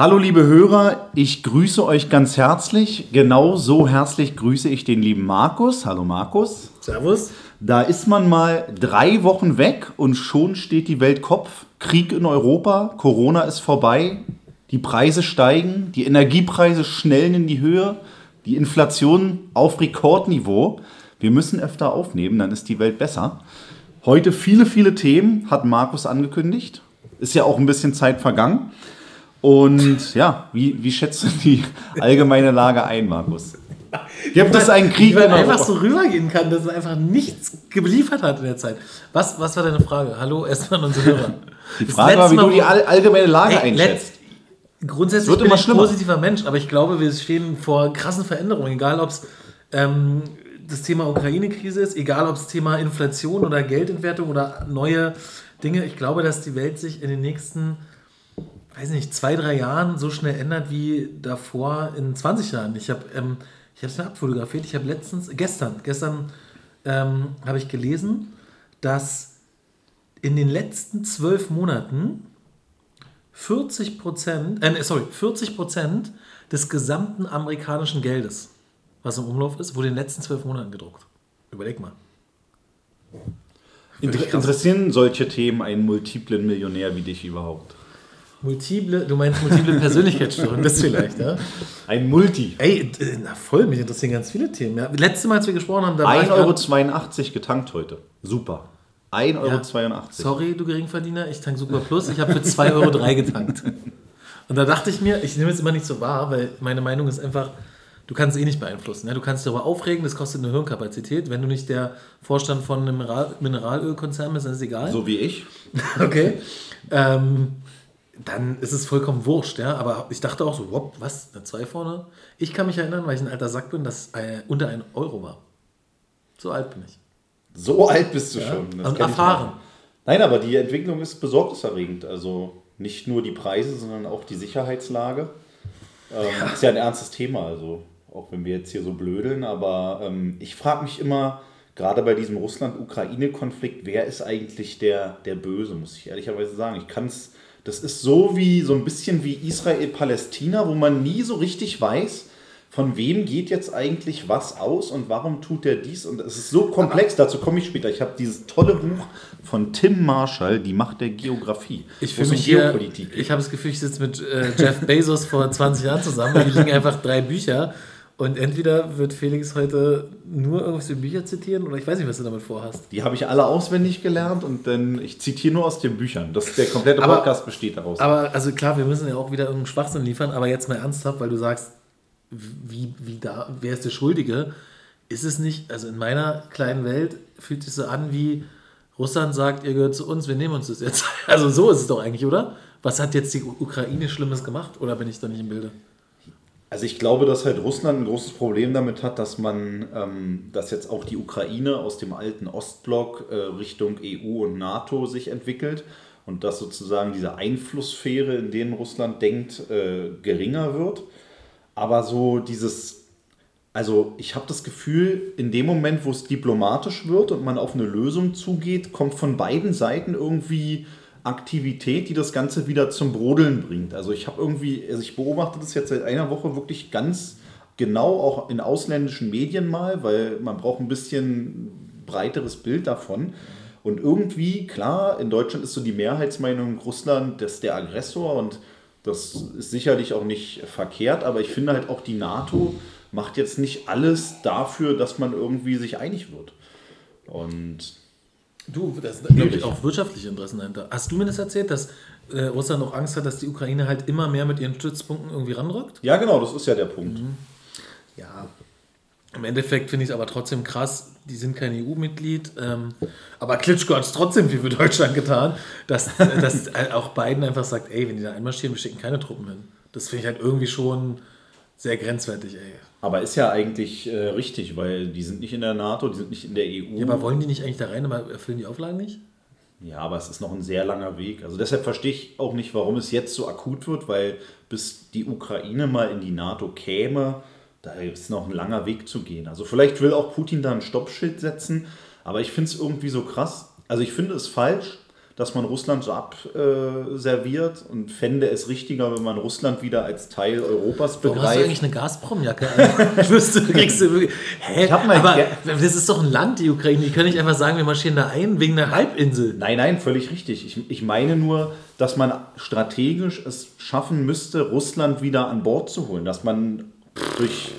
Hallo liebe Hörer, ich grüße euch ganz herzlich. Genau so herzlich grüße ich den lieben Markus. Hallo Markus. Servus. Da ist man mal drei Wochen weg und schon steht die Welt Kopf. Krieg in Europa, Corona ist vorbei, die Preise steigen, die Energiepreise schnellen in die Höhe, die Inflation auf Rekordniveau. Wir müssen öfter aufnehmen, dann ist die Welt besser. Heute viele, viele Themen, hat Markus angekündigt. Ist ja auch ein bisschen Zeit vergangen. Und ja, wie, wie schätzt du die allgemeine Lage ein, Markus? Gibt es einen Krieg? Weil einfach so rübergehen kann, dass er einfach nichts geliefert hat in der Zeit. Was, was war deine Frage? Hallo, erstmal unsere Hörer. Die Frage war, wie du die allgemeine Lage ey, einschätzt. Grundsätzlich bin ich ein positiver Mensch, aber ich glaube, wir stehen vor krassen Veränderungen, egal ob es ähm, das Thema Ukraine-Krise ist, egal ob es Thema Inflation oder Geldentwertung oder neue Dinge. Ich glaube, dass die Welt sich in den nächsten, weiß nicht, zwei, drei Jahren so schnell ändert wie davor in 20 Jahren. Ich habe ähm, ich es mir abfotografiert. Ich habe letztens, gestern, gestern ähm, habe ich gelesen, dass in den letzten zwölf Monaten 40 Prozent, äh, sorry, 40 Prozent des gesamten amerikanischen Geldes, was im Umlauf ist, wurde in den letzten zwölf Monaten gedruckt. Überleg mal. Inter interessieren solche Themen einen multiplen Millionär wie dich überhaupt? Multiple, du meinst multiple Persönlichkeitsstörungen, das vielleicht, ja? Ein Multi. Ey, na voll, mich interessieren ganz viele Themen. Ja. Letztes Mal, als wir gesprochen haben, da 1,82 Euro getankt heute. Super. 1,82 Euro. Ja, sorry, du Geringverdiener, ich tank Super Plus. Ich habe für 2,03 Euro getankt. Und da dachte ich mir, ich nehme es immer nicht so wahr, weil meine Meinung ist einfach, du kannst es eh nicht beeinflussen. Ne? Du kannst darüber aufregen, das kostet eine Hirnkapazität. Wenn du nicht der Vorstand von einem Mineral Mineralölkonzern bist, dann ist es egal. So wie ich. okay. Ähm, dann ist es vollkommen wurscht, ja. Aber ich dachte auch so, wop, was, eine 2 vorne? Ich kann mich erinnern, weil ich ein alter Sack bin, dass äh, unter ein Euro war. So alt bin ich. So alt bist du ja? schon. Das Und erfahren. Nein, aber die Entwicklung ist besorgniserregend. Also nicht nur die Preise, sondern auch die Sicherheitslage. Ähm, ja. Ist ja ein ernstes Thema, also auch wenn wir jetzt hier so blödeln. Aber ähm, ich frage mich immer, gerade bei diesem Russland-Ukraine-Konflikt, wer ist eigentlich der, der Böse, muss ich ehrlicherweise sagen. Ich kann es, das ist so wie so ein bisschen wie Israel-Palästina, wo man nie so richtig weiß, von wem geht jetzt eigentlich was aus und warum tut er dies? Und es ist so komplex, dazu komme ich später. Ich habe dieses tolle Buch von Tim Marshall, Die Macht der Geografie. Ich fühle mich Geopolitik. Hier, ich habe das Gefühl, ich sitze mit äh, Jeff Bezos vor 20 Jahren zusammen. Da liegen einfach drei Bücher. Und entweder wird Felix heute nur irgendwelche Bücher zitieren oder ich weiß nicht, was du damit vorhast. Die habe ich alle auswendig gelernt und dann ich zitiere nur aus den Büchern. Das, der komplette Podcast aber, besteht daraus. Aber also klar, wir müssen ja auch wieder irgendeinen Schwachsinn liefern, aber jetzt mal ernsthaft, weil du sagst, wie, wie da, wer ist der Schuldige? Ist es nicht, also in meiner kleinen Welt fühlt sich so an wie Russland sagt, ihr gehört zu uns, wir nehmen uns das jetzt. Also so ist es doch eigentlich, oder? Was hat jetzt die Ukraine Schlimmes gemacht? Oder bin ich da nicht im Bilde? Also ich glaube, dass halt Russland ein großes Problem damit hat, dass man, ähm, dass jetzt auch die Ukraine aus dem alten Ostblock äh, Richtung EU und NATO sich entwickelt und dass sozusagen diese Einflusssphäre, in denen Russland denkt, äh, geringer wird. Aber so dieses, also ich habe das Gefühl, in dem Moment, wo es diplomatisch wird und man auf eine Lösung zugeht, kommt von beiden Seiten irgendwie Aktivität, die das Ganze wieder zum Brodeln bringt. Also ich habe irgendwie, also ich beobachte das jetzt seit einer Woche wirklich ganz genau auch in ausländischen Medien mal, weil man braucht ein bisschen breiteres Bild davon. Und irgendwie, klar, in Deutschland ist so die Mehrheitsmeinung, Russland ist der Aggressor und das ist sicherlich auch nicht verkehrt, aber ich finde halt auch die NATO macht jetzt nicht alles dafür, dass man irgendwie sich einig wird. Und Du, da sind, glaube ich, auch wirtschaftliche Interessen dahinter. Hast du mir das erzählt, dass äh, Russland noch Angst hat, dass die Ukraine halt immer mehr mit ihren Stützpunkten irgendwie ranrückt? Ja, genau, das ist ja der Punkt. Mhm. Ja, im Endeffekt finde ich es aber trotzdem krass, die sind kein EU-Mitglied, ähm, aber Klitschko hat es trotzdem viel für Deutschland getan, dass, dass auch Biden einfach sagt, ey, wenn die da einmarschieren, wir schicken keine Truppen hin. Das finde ich halt irgendwie schon sehr grenzwertig, ey. Aber ist ja eigentlich äh, richtig, weil die sind nicht in der NATO, die sind nicht in der EU. Ja, aber wollen die nicht eigentlich da rein, aber erfüllen die Auflagen nicht? Ja, aber es ist noch ein sehr langer Weg. Also deshalb verstehe ich auch nicht, warum es jetzt so akut wird, weil bis die Ukraine mal in die NATO käme, da ist noch ein langer Weg zu gehen. Also vielleicht will auch Putin da ein Stoppschild setzen, aber ich finde es irgendwie so krass. Also ich finde es falsch, dass man Russland so abserviert und fände es richtiger, wenn man Russland wieder als Teil Europas begreift. Warum hast du eigentlich eine Gazprom-Jacke ich wüsste, kriegst du wirklich, hä? Ich aber das ist doch ein Land, die Ukraine. Die können nicht einfach sagen, wir marschieren da ein wegen einer Halbinsel. Nein, nein, völlig richtig. Ich, ich meine nur, dass man strategisch es schaffen müsste, Russland wieder an Bord zu holen. Dass man durch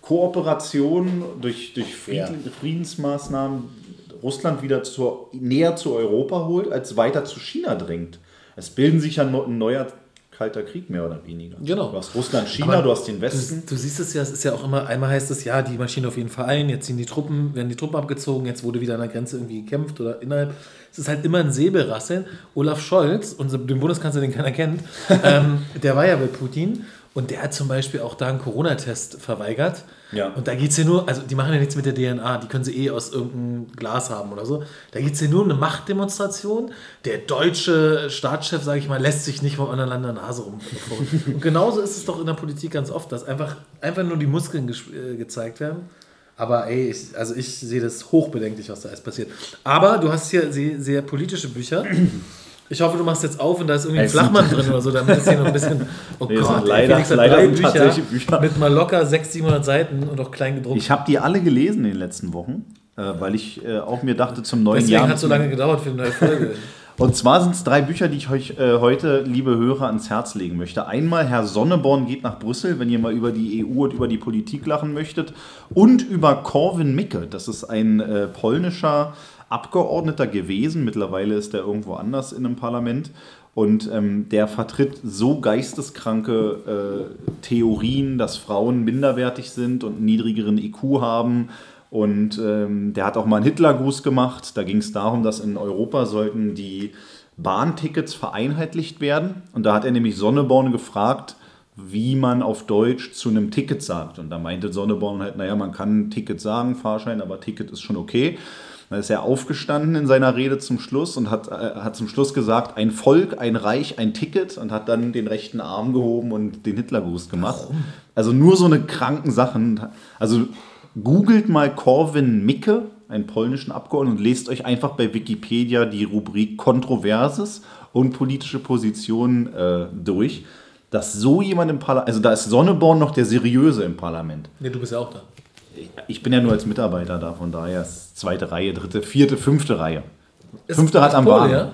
Kooperation, durch, durch Frieden. Friedensmaßnahmen Russland wieder zur, näher zu Europa holt, als weiter zu China drängt. Es bilden sich ja ein neuer kalter Krieg mehr oder weniger. Genau. Du hast Russland, China, Aber du hast den Westen. Du, du, siehst es ja, es ist ja auch immer, einmal heißt es, ja, die Maschinen auf jeden Fall ein, jetzt ziehen die Truppen, werden die Truppen abgezogen, jetzt wurde wieder an der Grenze irgendwie gekämpft oder innerhalb. Es ist halt immer ein Säbelrasseln. Olaf Scholz, unser, den Bundeskanzler, den keiner kennt, ähm, der war ja bei Putin und der hat zum Beispiel auch da einen Corona-Test verweigert. Ja. Und da geht es ja nur, also die machen ja nichts mit der DNA, die können sie eh aus irgendeinem Glas haben oder so. Da geht es ja nur um eine Machtdemonstration. Der deutsche Staatschef, sage ich mal, lässt sich nicht vom anderen Land der Nase rum. Und genauso ist es doch in der Politik ganz oft, dass einfach, einfach nur die Muskeln ge äh, gezeigt werden. Aber ey, ich, also ich sehe das hochbedenklich, was da alles passiert. Aber du hast hier sehr, sehr politische Bücher. Ich hoffe, du machst jetzt auf und da ist irgendwie ein Flachmann drin oder so, damit es hier noch ein bisschen. Oh nee, Gott, leider, Felix hat leider drei Bücher, Bücher, mit mal locker 600, 700 Seiten und auch klein gedruckt. Ich habe die alle gelesen in den letzten Wochen, äh, weil ich äh, auch mir dachte, zum neuen Deswegen Jahr. Deswegen hat so lange gedauert für eine neue Folge. Und zwar sind es drei Bücher, die ich euch äh, heute, liebe Hörer, ans Herz legen möchte. Einmal Herr Sonneborn geht nach Brüssel, wenn ihr mal über die EU und über die Politik lachen möchtet. Und über Corwin Micke. Das ist ein äh, polnischer Abgeordneter gewesen. Mittlerweile ist er irgendwo anders in einem Parlament. Und ähm, der vertritt so geisteskranke äh, Theorien, dass Frauen minderwertig sind und einen niedrigeren IQ haben. Und ähm, der hat auch mal einen Hitlergruß gemacht. Da ging es darum, dass in Europa sollten die Bahntickets vereinheitlicht werden. Und da hat er nämlich Sonneborn gefragt, wie man auf Deutsch zu einem Ticket sagt. Und da meinte Sonneborn halt, naja, man kann Ticket sagen, Fahrschein, aber Ticket ist schon okay. Dann ist er aufgestanden in seiner Rede zum Schluss und hat, äh, hat zum Schluss gesagt, ein Volk, ein Reich, ein Ticket und hat dann den rechten Arm gehoben und den Hitlergruß gemacht. Warum? Also nur so eine kranken Sachen. Also googelt mal Corwin Micke, einen polnischen Abgeordneten, und lest euch einfach bei Wikipedia die Rubrik Kontroverses und politische Positionen äh, durch. Dass so jemand im Parlament, also da ist Sonneborn noch der Seriöse im Parlament. Nee, du bist ja auch da ich bin ja nur als Mitarbeiter da, von daher ist zweite Reihe, dritte, vierte, fünfte Reihe. Ist, fünfte hat am Bahn. Ja?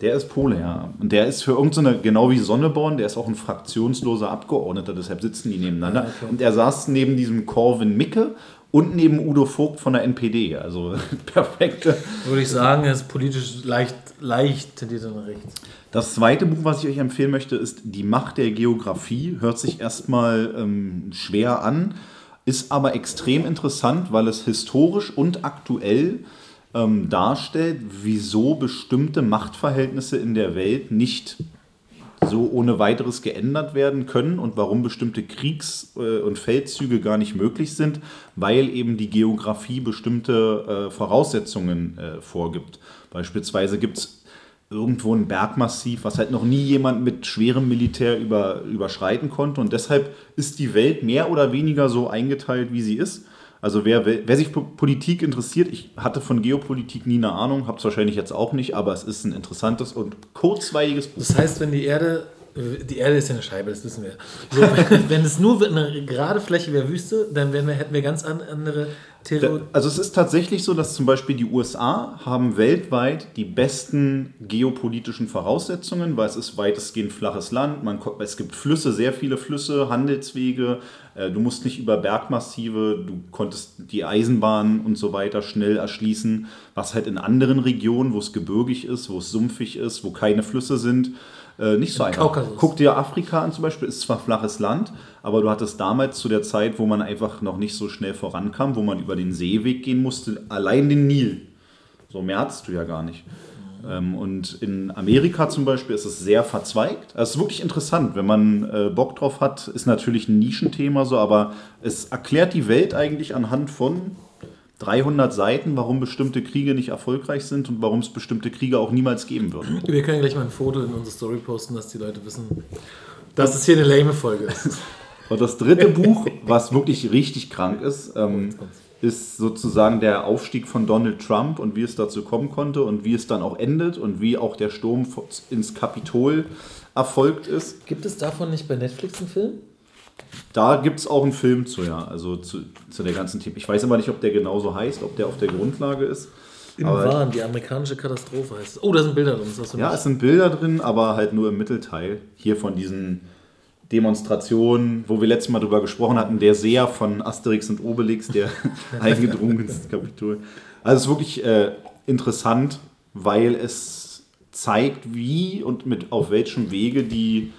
Der ist Pole, ja. Und der ist für irgendeine, genau wie Sonneborn, der ist auch ein fraktionsloser Abgeordneter, deshalb sitzen die nebeneinander. Ah, okay. Und er saß neben diesem Corwin Micke und neben Udo Vogt von der NPD. Also perfekte. Würde ich sagen, er ist politisch leicht, leicht tendiert nach rechts. Das zweite Buch, was ich euch empfehlen möchte, ist Die Macht der Geografie. Hört sich erstmal ähm, schwer an ist aber extrem interessant, weil es historisch und aktuell ähm, darstellt, wieso bestimmte Machtverhältnisse in der Welt nicht so ohne weiteres geändert werden können und warum bestimmte Kriegs- äh, und Feldzüge gar nicht möglich sind, weil eben die Geografie bestimmte äh, Voraussetzungen äh, vorgibt. Beispielsweise gibt es irgendwo ein Bergmassiv, was halt noch nie jemand mit schwerem Militär über, überschreiten konnte. Und deshalb ist die Welt mehr oder weniger so eingeteilt, wie sie ist. Also wer, wer sich Politik interessiert, ich hatte von Geopolitik nie eine Ahnung, habe es wahrscheinlich jetzt auch nicht, aber es ist ein interessantes und kurzweiliges Buch. Das heißt, wenn die Erde, die Erde ist ja eine Scheibe, das wissen wir. So, wenn es nur eine gerade Fläche wäre Wüste, dann wir, hätten wir ganz andere Terror also es ist tatsächlich so, dass zum Beispiel die USA haben weltweit die besten geopolitischen Voraussetzungen, weil es ist weitestgehend flaches Land, man, es gibt Flüsse, sehr viele Flüsse, Handelswege, äh, du musst nicht über Bergmassive, du konntest die Eisenbahn und so weiter schnell erschließen, was halt in anderen Regionen, wo es gebirgig ist, wo es sumpfig ist, wo keine Flüsse sind, äh, nicht so einfach. Kaukasus. Guck dir Afrika an zum Beispiel, ist zwar flaches Land, aber du hattest damals zu der Zeit, wo man einfach noch nicht so schnell vorankam, wo man über den Seeweg gehen musste, allein den Nil. So mehr hattest du ja gar nicht. Ähm, und in Amerika zum Beispiel ist es sehr verzweigt. Es ist wirklich interessant, wenn man äh, Bock drauf hat, ist natürlich ein Nischenthema so, aber es erklärt die Welt eigentlich anhand von 300 Seiten, warum bestimmte Kriege nicht erfolgreich sind und warum es bestimmte Kriege auch niemals geben wird. Wir können gleich mal ein Foto in unsere Story posten, dass die Leute wissen, dass es hier eine lame Folge ist. Und das dritte Buch, was wirklich richtig krank ist, ähm, ist sozusagen der Aufstieg von Donald Trump und wie es dazu kommen konnte und wie es dann auch endet und wie auch der Sturm ins Kapitol erfolgt ist. Gibt es davon nicht bei Netflix einen Film? Da gibt es auch einen Film zu, ja, also zu, zu der ganzen Thema. Ich weiß aber nicht, ob der genauso heißt, ob der auf der Grundlage ist. Im Wahn, die amerikanische Katastrophe heißt es. Oh, da sind Bilder drin. ja, es sind Bilder drin, aber halt nur im Mittelteil. Hier von diesen Demonstrationen, wo wir letztes Mal drüber gesprochen hatten, der Seher von Asterix und Obelix, der eingedrungen ins Kapitol. Also es ist wirklich äh, interessant, weil es zeigt, wie und mit auf welchem Wege die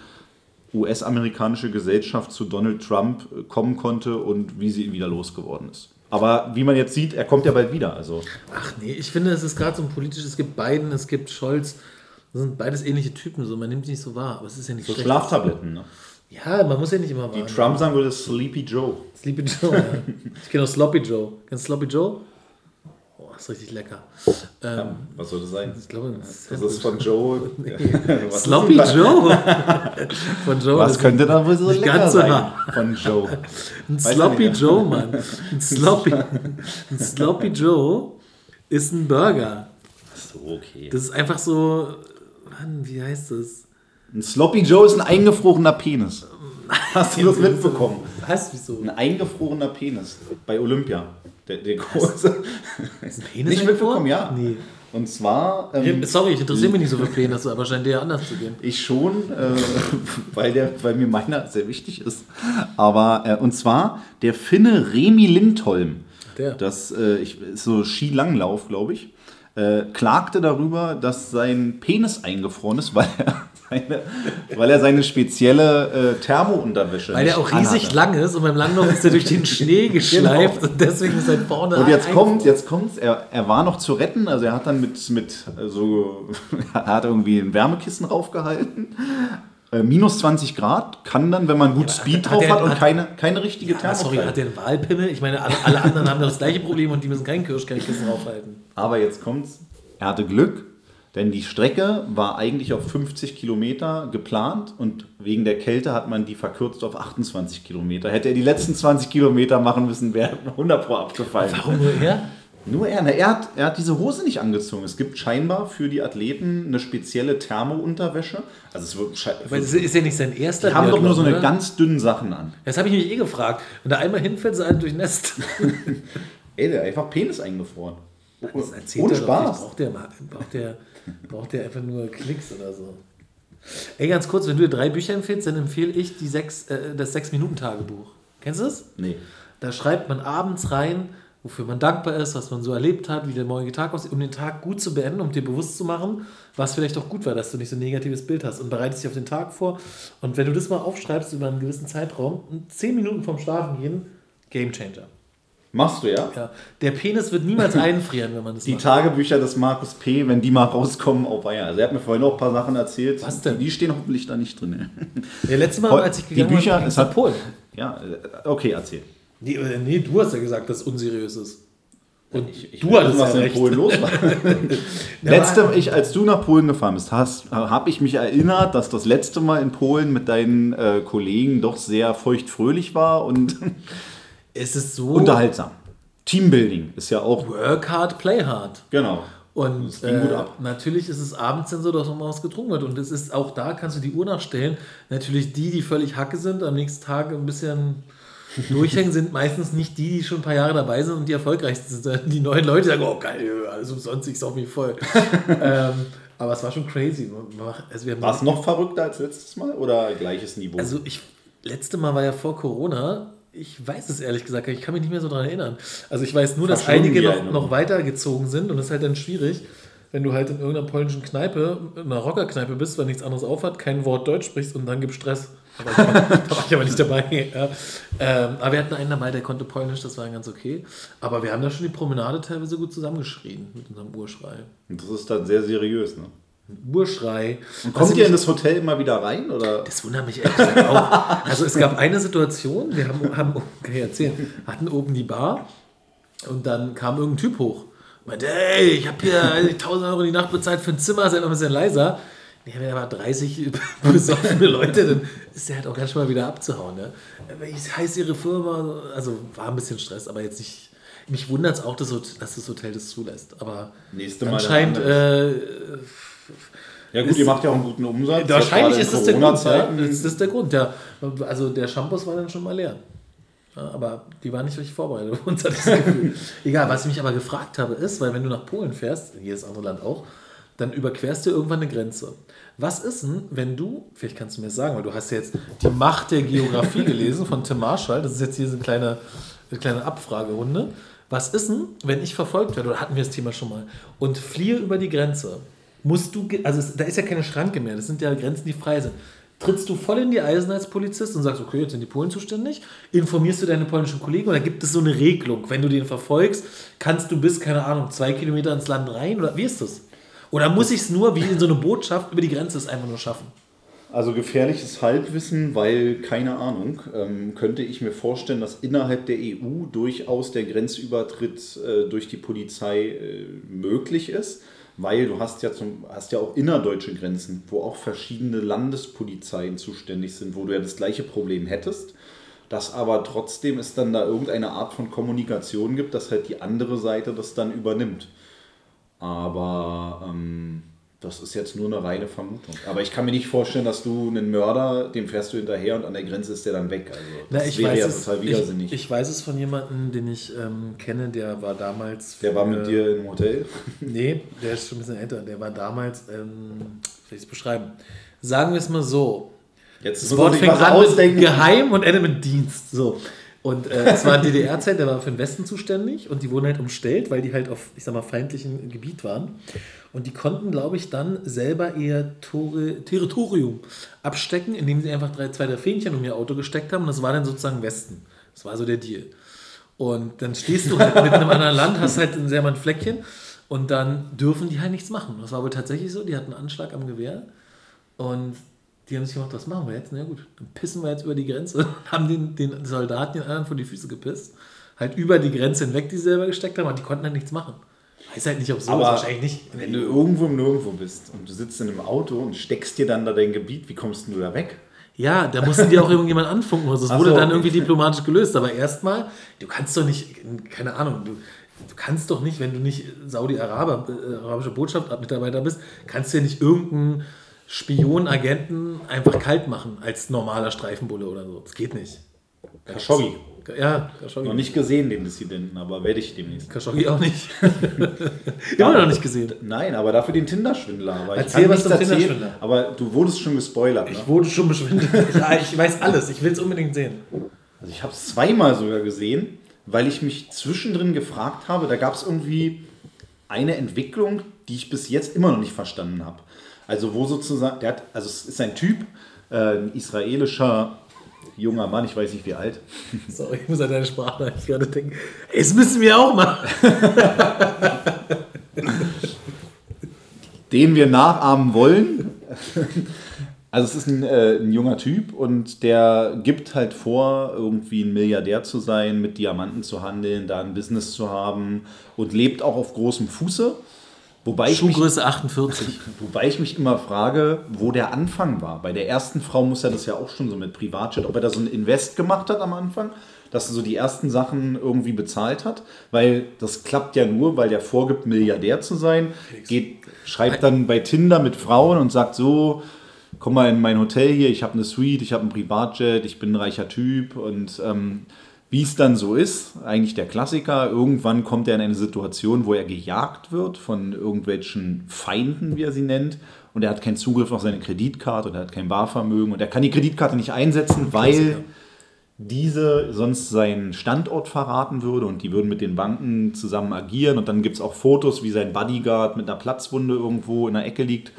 US-amerikanische Gesellschaft zu Donald Trump äh, kommen konnte und wie sie ihn wieder losgeworden ist. Aber wie man jetzt sieht, er kommt ja bald wieder. Also. Ach nee, ich finde, es ist gerade so ein politisches, es gibt Biden, es gibt Scholz, das sind beides ähnliche Typen, so man nimmt sie nicht so wahr, aber es ist ja nicht so schlecht. Schlaftabletten, ne? Ja, man muss ja nicht immer wahr. Die Trump sagen würde Sleepy Joe. Sleepy Joe, ja. Ich kenne auch Sloppy Joe. Kennst du Sloppy Joe? Ist richtig lecker. Ähm, ja, was soll das sein? Ich glaube, das, das ist von Joe. nee. Sloppy Joe? von Joe. Was könnte da wohl so lecker sein? Von Joe. Ein Sloppy Joe, Mann. Ein Sloppy, ein Sloppy Joe ist ein Burger. Ach so, okay. Das ist einfach so. Mann, wie heißt das? Ein Sloppy Joe ist ein eingefrorener Penis. Hast du das mitbekommen? Was? Wieso? Ein eingefrorener Penis bei Olympia. Der, der große. Ist ein Penis nicht mitbekommen? Ja. Nee. Und zwar. Ähm, Sorry, ich interessiere mich nicht so für Penis, aber scheint dir anders zu gehen. Ich schon, äh, weil, der, weil mir meiner sehr wichtig ist. Aber, äh, und zwar der Finne Remi Lindholm. Der. Das äh, ich, ist so Skilanglauf, glaube ich. Äh, klagte darüber, dass sein Penis eingefroren ist, weil er seine, weil er seine spezielle äh, Thermounterwäsche Weil er auch riesig anhatte. lang ist und beim Langlauf ist er durch den Schnee genau. geschleift genau. und deswegen ist er vorne Und jetzt kommt, jetzt kommt's, er, er war noch zu retten, also er hat dann mit, mit so, er hat irgendwie ein Wärmekissen raufgehalten. Äh, minus 20 Grad kann dann, wenn man gut ja, Speed hat, drauf hat, hat und hat, keine, keine richtige ja, Sorry, hat der einen Wahlpimmel? Ich meine, alle, alle anderen haben das gleiche Problem und die müssen kein Kirschkernkissen draufhalten. Aber jetzt kommt's, er hatte Glück, denn die Strecke war eigentlich auf 50 Kilometer geplant und wegen der Kälte hat man die verkürzt auf 28 Kilometer. Hätte er die letzten 20 Kilometer machen müssen, wäre 100 Pro abgefallen. Warum nur er? Nur er. er, hat, er hat diese Hose nicht angezogen. Es gibt scheinbar für die Athleten eine spezielle Thermounterwäsche. Also es wird Aber es ist ja nicht sein erster. Die haben doch nur so eine oder? ganz dünnen Sachen an. Das habe ich mich eh gefragt. Und da einmal hinfällt, sie einen durchnässt. Ey, der hat einfach Penis eingefroren. Das erzählt Ohne Spaß. Braucht der, braucht der Braucht ihr einfach nur Klicks oder so. Ey, ganz kurz, wenn du dir drei Bücher empfiehlst, dann empfehle ich die sechs, äh, das Sechs-Minuten-Tagebuch. Kennst du es? Nee. Da schreibt man abends rein, wofür man dankbar ist, was man so erlebt hat, wie der morgige Tag aussieht, um den Tag gut zu beenden, um dir bewusst zu machen, was vielleicht auch gut war, dass du nicht so ein negatives Bild hast und bereitest dich auf den Tag vor. Und wenn du das mal aufschreibst über einen gewissen Zeitraum, zehn Minuten vorm Schlafen gehen, Game Changer. Machst du ja? Ja. Der Penis wird niemals einfrieren, wenn man das Die macht. Tagebücher des Markus P., wenn die mal rauskommen, auf Eier. Also er hat mir vorhin noch ein paar Sachen erzählt. Was denn? Die stehen hoffentlich da nicht drin. Ja, letzte Mal, als ich gegangen die Bücher, war, es hat Polen. Ja, äh, okay, erzähl. Nee, äh, nee, du hast ja gesagt, dass es unseriös ist. Und ich, ich du hattest was in Polen los war. letzte, ich, als du nach Polen gefahren bist, habe ich mich erinnert, dass das letzte Mal in Polen mit deinen äh, Kollegen doch sehr feuchtfröhlich war und es ist so unterhaltsam. Teambuilding ist ja auch. Work hard, play hard. Genau. Und äh, natürlich ist es abends dann so, dass nochmal was getrunken wird. Und es ist auch da, kannst du die Uhr nachstellen. Natürlich die, die völlig Hacke sind, am nächsten Tag ein bisschen durchhängen, sind meistens nicht die, die schon ein paar Jahre dabei sind und die erfolgreichsten sind. Die neuen Leute sagen, oh geil, alles umsonst, ich sauf mich voll. ähm, aber es war schon crazy. Also war es noch verrückter als letztes Mal oder gleiches Niveau? Also ich, letzte Mal war ja vor Corona ich weiß es ehrlich gesagt, ich kann mich nicht mehr so daran erinnern. Also ich weiß nur, dass einige noch, noch weitergezogen sind und das ist halt dann schwierig, wenn du halt in irgendeiner polnischen Kneipe, in einer Rockerkneipe bist, weil nichts anderes aufhat, kein Wort Deutsch sprichst und dann gibt Stress. da war ich aber nicht dabei. Ja. Ähm, aber wir hatten einen dabei, der konnte Polnisch, das war ganz okay. Aber wir haben da schon die Promenade teilweise gut zusammengeschrien mit unserem Urschrei. Und das ist dann sehr seriös, ne? Urschrei. Und kommt ihr in das Hotel immer wieder rein? Oder? Das wundert mich ehrlich gesagt auch. Also es gab eine Situation, wir haben, haben kann ich erzählen, hatten oben die Bar und dann kam irgendein Typ hoch. Meinte, ey, ich habe hier 1000 Euro die Nacht bezahlt für ein Zimmer, seid mal ein bisschen leiser. Wenn aber 30 besoffene Leute, dann ist der halt auch ganz schnell mal wieder abzuhauen. Ne? Wie heißt ihre Firma? Also war ein bisschen Stress, aber jetzt nicht Mich wundert es auch, dass, dass, das Hotel das zulässt. Aber Nächste Mal anscheinend. Äh, ja gut, ist, ihr macht ja auch einen guten Umsatz. Wahrscheinlich ist das der Grund. Ja? Das ist der Grund. Ja. Also der Shampoos war dann schon mal leer. Ja, aber die waren nicht richtig vorbereitet uns, hat das Gefühl. Egal, was ich mich aber gefragt habe, ist, weil wenn du nach Polen fährst, jedes andere Land auch, dann überquerst du irgendwann eine Grenze. Was ist denn, wenn du, vielleicht kannst du mir sagen, weil du hast ja jetzt die Macht der Geografie gelesen von Tim Marshall, das ist jetzt hier so eine kleine, eine kleine Abfragerunde. Was ist denn, wenn ich verfolgt werde, oder hatten wir das Thema schon mal, und fliehe über die Grenze? Musst du, also da ist ja keine Schranke mehr, das sind ja Grenzen, die frei sind. Trittst du voll in die Eisen als Polizist und sagst, okay, jetzt sind die Polen zuständig? Informierst du deine polnischen Kollegen oder gibt es so eine Regelung? Wenn du den verfolgst, kannst du bis, keine Ahnung, zwei Kilometer ins Land rein? Oder wie ist das? Oder muss ich es nur, wie in so eine Botschaft, über die Grenze es einfach nur schaffen? Also gefährliches Halbwissen, weil keine Ahnung, ähm, könnte ich mir vorstellen, dass innerhalb der EU durchaus der Grenzübertritt äh, durch die Polizei äh, möglich ist, weil du hast ja, zum, hast ja auch innerdeutsche Grenzen, wo auch verschiedene Landespolizeien zuständig sind, wo du ja das gleiche Problem hättest, dass aber trotzdem es dann da irgendeine Art von Kommunikation gibt, dass halt die andere Seite das dann übernimmt. Aber ähm, das ist jetzt nur eine reine Vermutung. Aber ich kann mir nicht vorstellen, dass du einen Mörder, dem fährst du hinterher und an der Grenze ist der dann weg. Also das Na, ich wäre ja es, total widersinnig. Ich, ich, weiß es von jemandem, den ich ähm, kenne, der war damals. Der war mit dir im Hotel? nee, der ist schon ein bisschen älter. Der war damals, ähm, soll ich es beschreiben? Sagen wir es mal so. Jetzt das Wort fängt an mit geheim und endet mit Dienst. So. Und äh, es war DDR-Zeit, der war für den Westen zuständig und die wurden halt umstellt, weil die halt auf, ich sag mal, feindlichem Gebiet waren. Und die konnten, glaube ich, dann selber ihr Tore, Territorium abstecken, indem sie einfach drei, zwei der Fähnchen um ihr Auto gesteckt haben und das war dann sozusagen Westen. Das war so der Deal. Und dann stehst du halt mit einem anderen Land, hast halt ein sehr mal ein Fleckchen und dann dürfen die halt nichts machen. Das war wohl tatsächlich so, die hatten einen Anschlag am Gewehr und die haben sich gedacht, was machen wir jetzt? Na gut, dann pissen wir jetzt über die Grenze. Haben den, den Soldaten den anderen vor die Füße gepisst. Halt über die Grenze hinweg, die sie selber gesteckt haben, aber die konnten halt nichts machen. Weiß halt nicht, ob so aber wahrscheinlich nicht. Wenn du irgendwo im Nirgendwo bist und du sitzt in einem Auto und steckst dir dann da dein Gebiet, wie kommst du da weg? Ja, da mussten die auch irgendjemand anfunken. Also es wurde so, dann irgendwie diplomatisch gelöst. Aber erstmal, du kannst doch nicht, keine Ahnung, du, du kannst doch nicht, wenn du nicht Saudi-Arabische äh, Botschaftsmitarbeiter bist, kannst du ja nicht irgendeinen Spionagenten einfach kalt machen als normaler Streifenbulle oder so. Das geht nicht. Khashoggi. Ja, Khashoggi. Noch nicht gesehen, den Dissidenten, aber werde ich demnächst. Khashoggi auch nicht. Immer noch nicht gesehen. Nein, aber dafür den Tinder-Schwindler. Erzähl was zum Tinder-Schwindler. Aber du wurdest schon gespoilert. Ne? Ich wurde schon beschwindelt. ich, ich weiß alles. Ich will es unbedingt sehen. Also ich habe es zweimal sogar gesehen, weil ich mich zwischendrin gefragt habe, da gab es irgendwie eine Entwicklung, die ich bis jetzt immer noch nicht verstanden habe. Also wo sozusagen, der hat, also es ist ein Typ, äh, ein israelischer junger Mann, ich weiß nicht wie alt. Sorry, ich muss an deine Sprache gerade denken. Das müssen wir auch machen. Den wir nachahmen wollen. Also es ist ein, äh, ein, junger Typ und der gibt halt vor, irgendwie ein Milliardär zu sein, mit Diamanten zu handeln, da ein Business zu haben und lebt auch auf großem Fuße. Wobei Schuhgröße mich, 48. Wobei ich mich immer frage, wo der Anfang war. Bei der ersten Frau muss er das ja auch schon so mit Privatjet, ob er da so ein Invest gemacht hat am Anfang, dass er so die ersten Sachen irgendwie bezahlt hat, weil das klappt ja nur, weil der vorgibt, Milliardär zu sein, geht, schreibt dann bei Tinder mit Frauen und sagt so, komm mal in mein Hotel hier, ich habe eine Suite, ich habe ein Privatjet, ich bin ein reicher Typ und ähm, wie es dann so ist, eigentlich der Klassiker, irgendwann kommt er in eine Situation, wo er gejagt wird von irgendwelchen Feinden, wie er sie nennt, und er hat keinen Zugriff auf seine Kreditkarte und er hat kein Barvermögen und er kann die Kreditkarte nicht einsetzen, weil diese sonst seinen Standort verraten würde und die würden mit den Banken zusammen agieren. Und dann gibt es auch Fotos, wie sein Bodyguard mit einer Platzwunde irgendwo in der Ecke liegt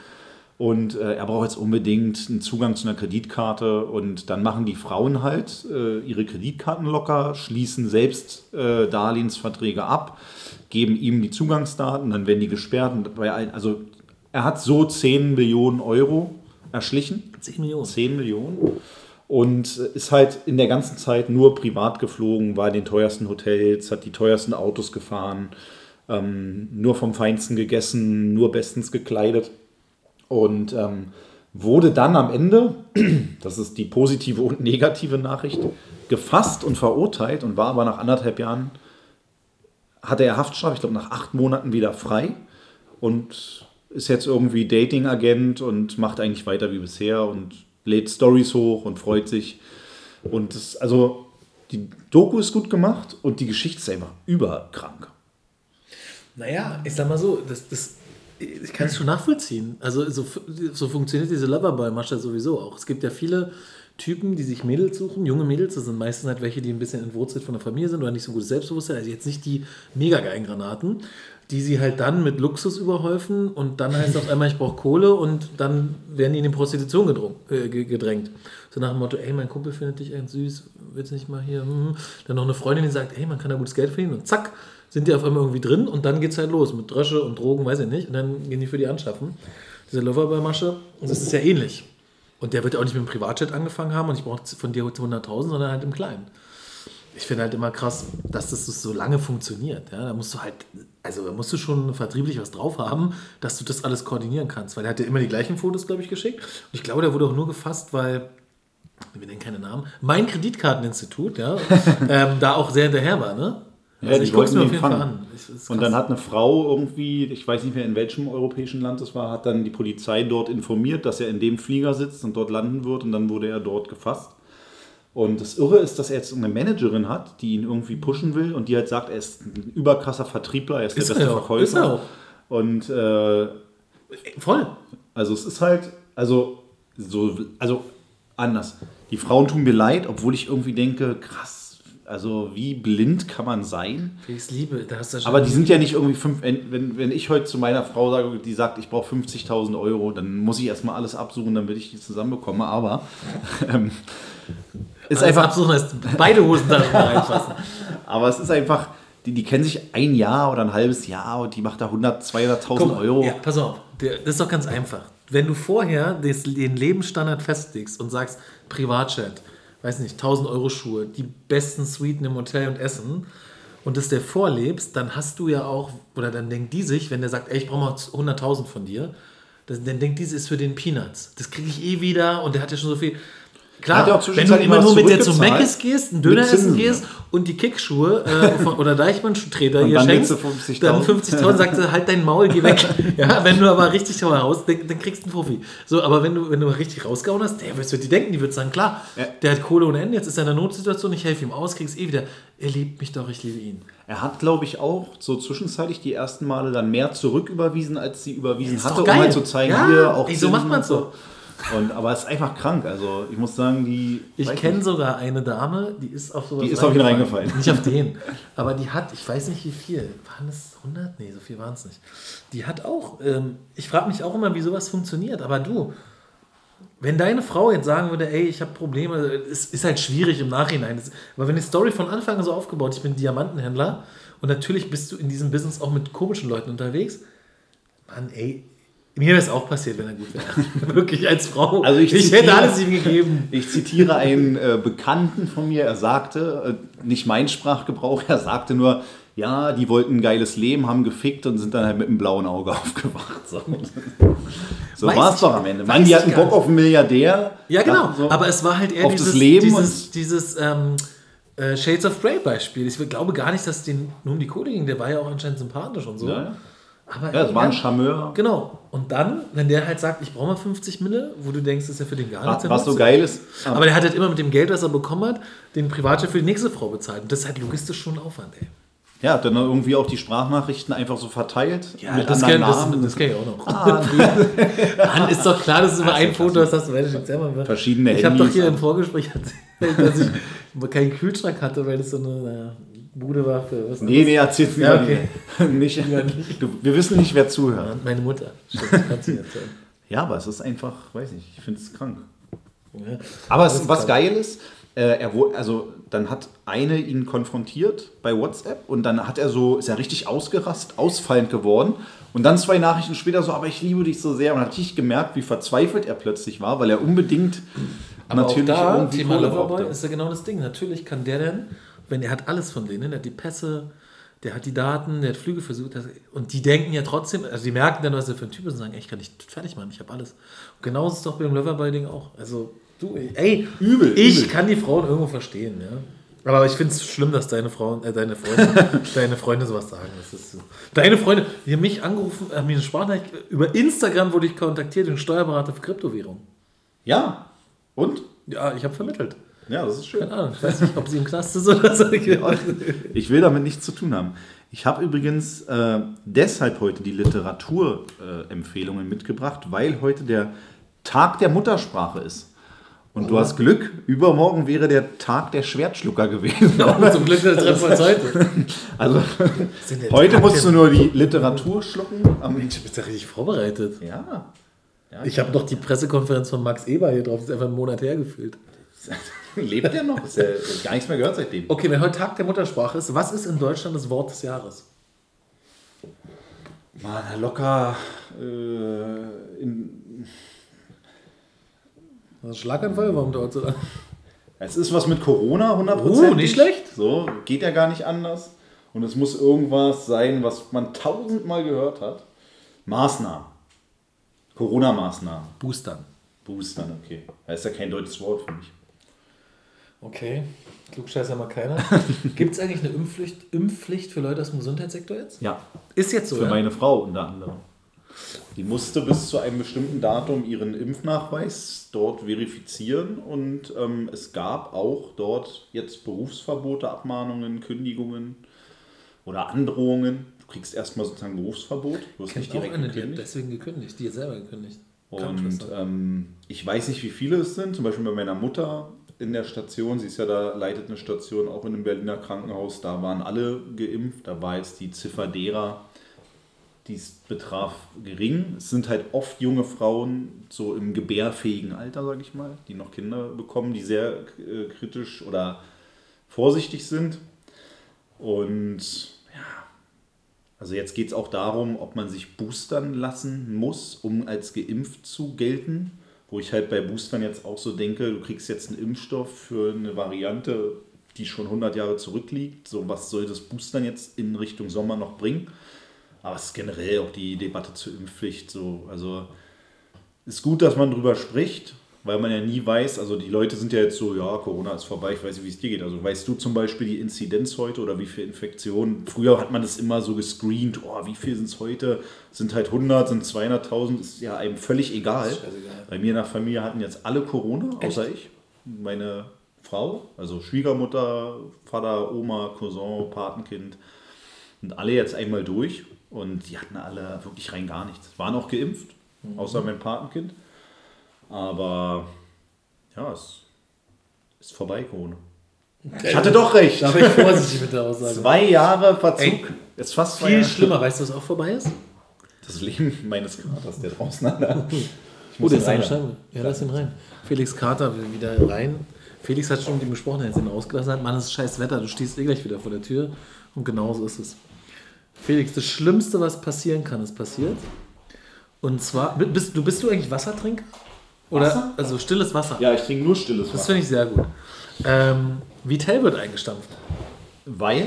und äh, er braucht jetzt unbedingt einen Zugang zu einer Kreditkarte. Und dann machen die Frauen halt äh, ihre Kreditkarten locker, schließen selbst äh, Darlehensverträge ab, geben ihm die Zugangsdaten, dann werden die gesperrt. Und bei allen, also er hat so 10 Millionen Euro erschlichen. 10 Millionen. 10 Millionen. Und ist halt in der ganzen Zeit nur privat geflogen, war in den teuersten Hotels, hat die teuersten Autos gefahren, ähm, nur vom Feinsten gegessen, nur bestens gekleidet und ähm, wurde dann am Ende, das ist die positive und negative Nachricht, gefasst und verurteilt und war aber nach anderthalb Jahren hatte er Haftstrafe, ich glaube nach acht Monaten wieder frei und ist jetzt irgendwie Dating-Agent und macht eigentlich weiter wie bisher und lädt Stories hoch und freut sich. Und das, also die Doku ist gut gemacht und die Geschichte ist einfach überkrank. Naja, ich sag mal so, das, das, ich kann es schon nachvollziehen. Also so, so funktioniert diese Loverboy-Masche sowieso auch. Es gibt ja viele Typen, die sich Mädels suchen, junge Mädels, das sind meistens halt welche, die ein bisschen entwurzelt von der Familie sind oder nicht so gutes Selbstbewusstsein, also jetzt nicht die mega geilen Granaten, die sie halt dann mit Luxus überhäufen und dann heißt es auf einmal, ich brauche Kohle und dann werden die in die Prostitution gedrungen, äh, gedrängt. So nach dem Motto, ey, mein Kumpel findet dich echt süß, willst nicht mal hier? Hm. Dann noch eine Freundin, die sagt, ey, man kann da gutes Geld verdienen und zack, sind die auf einmal irgendwie drin und dann geht es halt los mit Drösche und Drogen, weiß ich nicht, und dann gehen die für die anschaffen. Diese Loverboy-Masche, und das ist ja ähnlich. Und der wird ja auch nicht mit dem Privatjet angefangen haben und ich brauche von dir 100.000, sondern halt im Kleinen. Ich finde halt immer krass, dass das so lange funktioniert. Ja? Da musst du halt, also da musst du schon vertrieblich was drauf haben, dass du das alles koordinieren kannst. Weil er hat ja immer die gleichen Fotos, glaube ich, geschickt. Und ich glaube, der wurde auch nur gefasst, weil, wir nennen keine Namen, mein Kreditkarteninstitut, ja, ähm, da auch sehr hinterher war, ne? Also ja, ich gucke es mir auf jeden Fall an. Und dann hat eine Frau irgendwie, ich weiß nicht mehr in welchem europäischen Land es war, hat dann die Polizei dort informiert, dass er in dem Flieger sitzt und dort landen wird und dann wurde er dort gefasst. Und das Irre ist, dass er jetzt eine Managerin hat, die ihn irgendwie pushen will und die halt sagt, er ist ein überkrasser Vertriebler, er ist, ist der beste Verkäufer. Ist er auch. Und äh, voll. Also es ist halt, also so, also anders. Die Frauen tun mir leid, obwohl ich irgendwie denke, krass, also wie blind kann man sein? Ich liebe, da hast du schon Aber die sind ja nicht irgendwie fünf. Wenn, wenn ich heute zu meiner Frau sage, die sagt, ich brauche 50.000 Euro, dann muss ich erstmal alles absuchen, damit ich die zusammenbekomme. Aber ähm, ist alles einfach. Absuchen heißt beide Hosentaschen reinfassen. Aber es ist einfach. Die, die kennen sich ein Jahr oder ein halbes Jahr und die macht da 100, 200.000 Euro. Ja, pass auf, das ist doch ganz einfach. Wenn du vorher den Lebensstandard festlegst und sagst, Privatchat, weiß nicht, 1000 Euro Schuhe, die besten Suiten im Hotel und Essen und das der vorlebst, dann hast du ja auch, oder dann denkt die sich, wenn der sagt, ey, ich brauche mal 100.000 von dir, dann denkt diese ist für den Peanuts. Das kriege ich eh wieder und der hat ja schon so viel. Klar, wenn du immer nur mit der zum Meckes gehst, einen Döner essen gehst und die Kickschuhe äh, von, oder Deichmann-Treter hier schenkst, 50 dann 50.000 sagt er, halt dein Maul, geh weg. ja, wenn du aber richtig teuer haust, dann, dann, kriegst du einen Profi. So, aber wenn du, wenn du richtig rausgehauen hast, der wird die denken, die wird sagen, klar, ja. der hat Kohle ohne Ende, jetzt ist er in einer Notsituation, ich helfe ihm aus, kriegst eh wieder. Er liebt mich doch, ich liebe ihn. Er hat, glaube ich, auch so zwischenzeitlich die ersten Male dann mehr zurücküberwiesen, als sie überwiesen hatte, um halt zu zeigen, ja, hier auch. Ey, so macht man so. Und, aber es ist einfach krank. Also ich muss sagen, die. Ich kenne sogar eine Dame, die ist auf sowas. Die ist auf ihn reingefallen. Nicht auf den. Aber die hat, ich weiß nicht wie viel. Waren es 100? Nee, so viel waren es nicht. Die hat auch. Ähm, ich frage mich auch immer, wie sowas funktioniert. Aber du, wenn deine Frau jetzt sagen würde, ey, ich habe Probleme, es ist halt schwierig im Nachhinein. Aber wenn die Story von Anfang an so aufgebaut, ich bin Diamantenhändler und natürlich bist du in diesem Business auch mit komischen Leuten unterwegs. Mann, ey, mir wäre es auch passiert, wenn er gut wäre. Wirklich als Frau. Also ich, ich zitiere, hätte alles ihm gegeben. Ich zitiere einen äh, Bekannten von mir. Er sagte, äh, nicht mein Sprachgebrauch, er sagte nur, ja, die wollten ein geiles Leben, haben gefickt und sind dann halt mit einem blauen Auge aufgewacht. So, so war es doch am Ende. Mann, die hatten Bock auf einen Milliardär. Ja, genau. So Aber es war halt eher dieses, dieses, dieses ähm, äh, Shades of Grey Beispiel. Ich glaube gar nicht, dass es nur um die Kohle ging. Der war ja auch anscheinend sympathisch und so. Ja, ja. Aber ja, es war ein Charmeur. Genau. Und dann, wenn der halt sagt, ich brauche mal 50 Mille, wo du denkst, das ist ja für den gar nichts. Was so geil ist. Aber der hat halt immer mit dem Geld, was er bekommen hat, den Privatchef für die nächste Frau bezahlt. Und das ist halt logistisch schon ein Aufwand, ey. Ja, dann irgendwie auch die Sprachnachrichten einfach so verteilt. Ja, mit das kenne das, das kenn ich auch noch. Ah, Mann, ist doch klar, dass du immer ein Foto hast, hast du jetzt selber Verschiedene Ich habe doch hier im Vorgespräch erzählt, dass ich keinen Kühlschrank hatte, weil das so eine, naja, Bude war für was? Nee, nee, erzähl's mir ja, okay. nicht. Du, wir wissen nicht, wer zuhört. Meine Mutter. ja, aber es ist einfach, weiß nicht, ich finde es krank. Ja, aber es, was geil ist, äh, er also dann hat eine ihn konfrontiert bei WhatsApp und dann hat er so, ist er richtig ausgerast, ausfallend geworden. Und dann zwei Nachrichten später so, aber ich liebe dich so sehr. Und dann hat ich gemerkt, wie verzweifelt er plötzlich war, weil er unbedingt aber natürlich auch da, irgendwie Thema Loverboy ist ja genau das Ding. Natürlich kann der denn wenn er hat alles von denen, der hat die Pässe, der hat die Daten, der hat Flüge versucht. Und die denken ja trotzdem, also die merken dann, was er für ein Typ ist und sagen, ey, ich kann nicht fertig machen, ich habe alles. Und genauso ist es doch beim Loverboy-Ding auch. Also, du, ey, übel, ich übel. kann die Frauen irgendwo verstehen, ja. Aber ich finde es schlimm, dass deine Frau, äh, deine Freunde, deine Freunde sowas sagen. Das ist, deine Freunde, die haben mich angerufen, haben mir eine Sprachnachricht, über Instagram wurde ich kontaktiert, den Steuerberater für Kryptowährung. Ja. Und? Ja, ich habe vermittelt. Ja, das ist schön. Keine Ahnung, ich weiß nicht, ob sie im Knast ist oder so. Ich will damit nichts zu tun haben. Ich habe übrigens äh, deshalb heute die Literaturempfehlungen äh, mitgebracht, weil heute der Tag der Muttersprache ist. Und du hast Glück, übermorgen wäre der Tag der Schwertschlucker gewesen. Ja, zum Glück treffen wir uns heute. Also, heute musst du nur die Literatur schlucken. Mensch, du bist ja richtig vorbereitet. Ja. ja ich habe noch die Pressekonferenz von Max Eber hier drauf, das ist einfach einen Monat hergefühlt. Lebt der noch? Ist ja gar nichts mehr gehört seitdem. Okay, wenn heute Tag der Muttersprache ist, was ist in Deutschland das Wort des Jahres? Mann, locker äh, in, ist Schlaganfall, warum dauert es so lange? Es ist was mit Corona, 100%. Oh, nicht schlecht. So, geht ja gar nicht anders. Und es muss irgendwas sein, was man tausendmal gehört hat. Maßnahmen. Corona-Maßnahmen. Boostern. Boostern, okay. Das ist ja kein deutsches Wort für mich. Okay, klugscheißer mal keiner. Gibt es eigentlich eine Impfpflicht, Impfpflicht für Leute aus dem Gesundheitssektor jetzt? Ja. Ist jetzt so, Für ja? meine Frau unter anderem. Die musste bis zu einem bestimmten Datum ihren Impfnachweis dort verifizieren und ähm, es gab auch dort jetzt Berufsverbote, Abmahnungen, Kündigungen oder Androhungen. Du kriegst erstmal sozusagen Berufsverbot. Du hast nicht direkt auch eine, die hat deswegen gekündigt, die hat selber gekündigt. Und ähm, ich weiß nicht, wie viele es sind. Zum Beispiel bei meiner Mutter in der Station, sie ist ja da, leitet eine Station auch in einem Berliner Krankenhaus, da waren alle geimpft. Da war jetzt die Ziffer derer dies betraf, gering. Es sind halt oft junge Frauen, so im gebärfähigen Alter, sage ich mal, die noch Kinder bekommen, die sehr äh, kritisch oder vorsichtig sind. Und ja, also jetzt geht es auch darum, ob man sich boostern lassen muss, um als geimpft zu gelten. Wo ich halt bei Boostern jetzt auch so denke, du kriegst jetzt einen Impfstoff für eine Variante, die schon 100 Jahre zurückliegt. So, was soll das Boostern jetzt in Richtung Sommer noch bringen? Aber es ist generell auch die Debatte zur Impfpflicht so. Also ist gut, dass man drüber spricht, weil man ja nie weiß, also die Leute sind ja jetzt so, ja, Corona ist vorbei, ich weiß nicht, wie es dir geht. Also weißt du zum Beispiel die Inzidenz heute oder wie viele Infektionen? Früher hat man das immer so gescreent, oh, wie viel sind es heute? Sind halt 100, sind 200.000, ist ja einem völlig egal. Bei mir in der Familie hatten jetzt alle Corona, außer Echt? ich. Meine Frau, also Schwiegermutter, Vater, Oma, Cousin, Patenkind, sind alle jetzt einmal durch und die hatten alle wirklich rein gar nichts. Waren auch geimpft, mhm. außer mein Patenkind. Aber ja, es ist vorbei, Corona. Ich hatte doch recht. Da bin ich vorsichtig mit der Aussage. Zwei Jahre Verzug. Ey, ist fast viel Jahre schlimmer. Weißt du, was auch vorbei ist? Das Leben meines Katers, der draußen muss oh, ihn rein. Ja, lass ihn rein. Felix Kater will wieder rein. Felix hat schon mit ihm gesprochen, er hat ihn rausgelassen. Mann, es ist scheiß Wetter, du stehst eh gleich wieder vor der Tür. Und genauso ist es. Felix, das Schlimmste, was passieren kann, ist passiert. Und zwar, bist du, bist du eigentlich Wassertrinker? Oder, Wasser? also stilles Wasser? Ja, ich trinke nur stilles Wasser. Das finde ich sehr gut. Ähm, Vitel wird eingestampft. Weil?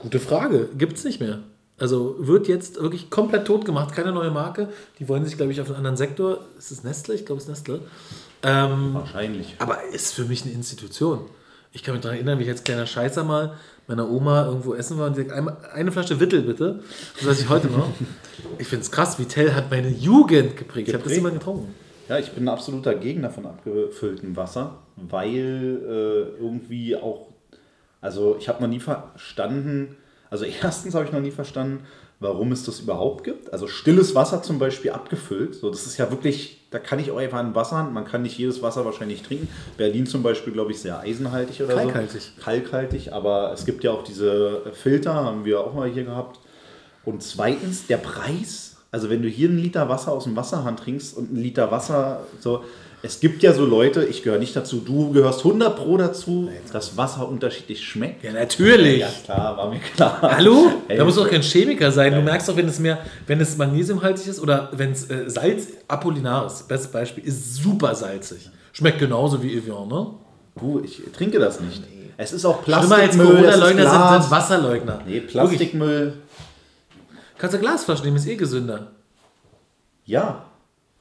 Gute Frage. Gibt es nicht mehr. Also wird jetzt wirklich komplett tot gemacht. Keine neue Marke. Die wollen sich, glaube ich, auf einen anderen Sektor. Ist es Nestle? Ich glaube, es ist Nestle. Ähm, Wahrscheinlich. Aber ist für mich eine Institution. Ich kann mich daran erinnern, wie ich als kleiner Scheißer mal meiner Oma irgendwo essen war und sie sagt, eine Flasche Wittel bitte. Das weiß ich heute noch. Ich finde es krass, Vitell hat meine Jugend geprägt. Ich habe das immer getrunken. Ja, ich bin ein absoluter Gegner von abgefülltem Wasser, weil äh, irgendwie auch, also ich habe noch nie verstanden, also erstens habe ich noch nie verstanden, warum es das überhaupt gibt. Also stilles Wasser zum Beispiel abgefüllt. So, das ist ja wirklich, da kann ich auch einfach ein Wasser, man kann nicht jedes Wasser wahrscheinlich trinken. Berlin zum Beispiel, glaube ich, sehr eisenhaltig oder Kalkhaltig. so. Kalkhaltig. Aber es gibt ja auch diese Filter, haben wir auch mal hier gehabt. Und zweitens, der Preis. Also wenn du hier einen Liter Wasser aus dem Wasserhahn trinkst und einen Liter Wasser so, es gibt ja so Leute, ich gehöre nicht dazu, du gehörst 100 Pro dazu, dass Wasser unterschiedlich schmeckt. Ja, natürlich. Ja, klar, war mir klar. Hallo? Hey, da muss doch kein Chemiker sein. Du merkst doch, wenn es mehr, wenn es magnesiumhaltig ist oder wenn es äh, Salz, Apollinaris, bestes Beispiel, ist super salzig. Schmeckt genauso wie Evian, ne? Du, ich trinke das nicht. Nee. Es ist auch Plastikmüll. Schlimmer als Corona-Leugner sind, sind Wasserleugner. Nee, Plastikmüll. Kannst du Glasflaschen nehmen, ist eh gesünder. Ja,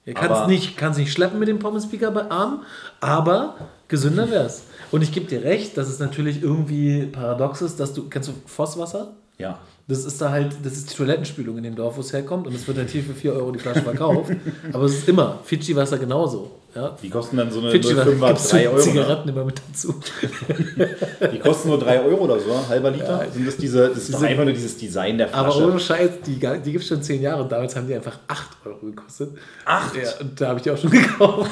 Er kann es nicht, nicht schleppen mit dem Pommespeaker bei Arm, aber gesünder wäre es. Und ich gebe dir recht, dass es natürlich irgendwie paradox ist, dass du, kennst du Fosswasser? Ja. Das ist da halt, das ist die Toilettenspülung in dem Dorf, wo es herkommt und es wird dann hier für 4 Euro die Flasche verkauft. Aber es ist immer Fidschi-Wasser genauso. Ja. Die kosten dann so eine 05er 3 Euro. Zigaretten ne? immer mit dazu. Die kosten nur 3 Euro oder so, halber Liter. Ja. Sind das diese, das ist diese, einfach nur dieses Design der Flasche. Aber ohne Scheiß, die, die gibt es schon 10 Jahre und damals haben die einfach 8 Euro gekostet. 8? Ja, und da habe ich die auch schon gekauft.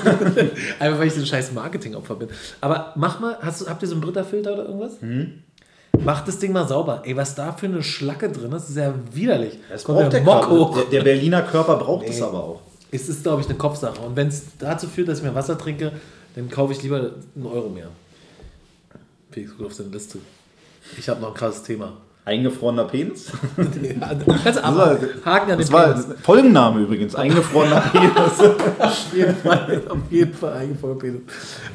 einfach weil ich so ein scheiß Marketingopfer bin. Aber mach mal, hast, habt ihr so einen Britta-Filter oder irgendwas? Mhm. Mach das Ding mal sauber. Ey, was da für eine Schlacke drin ist, ist ja widerlich. Das braucht der. Der, der, Berliner Körper braucht es aber auch. Es ist, glaube ich, eine Kopfsache. Und wenn es dazu führt, dass ich mehr Wasser trinke, dann kaufe ich lieber einen Euro mehr. Felix, gut auf seine Liste. Ich habe noch ein krasses Thema. Eingefrorener Penis? also, aber Haken an den das war Folgenname übrigens, eingefrorener Penis. auf jeden Fall, auf jeden Fall eingefrorener Penis.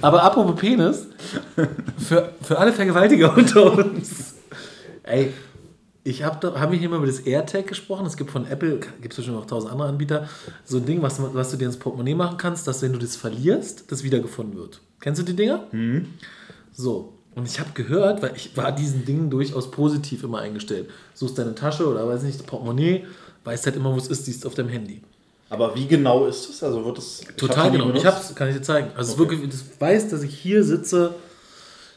Aber apropos Penis, für, für alle Vergewaltiger unter uns. Ey, ich habe hab hier mal über das AirTag gesprochen. Es gibt von Apple, gibt es bestimmt noch tausend andere Anbieter, so ein Ding, was, was du dir ins Portemonnaie machen kannst, dass wenn du das verlierst, das wiedergefunden wird. Kennst du die Dinger? Mhm. So, und ich habe gehört, weil ich war diesen Dingen durchaus positiv immer eingestellt. Suchst deine Tasche oder weiß nicht, Portemonnaie, weißt halt immer, wo es ist, siehst auf deinem Handy. Aber wie genau ist es? Also wird es total genau. Ich hab's, kann ich dir zeigen. Also okay. wirklich, das weiß, dass ich hier sitze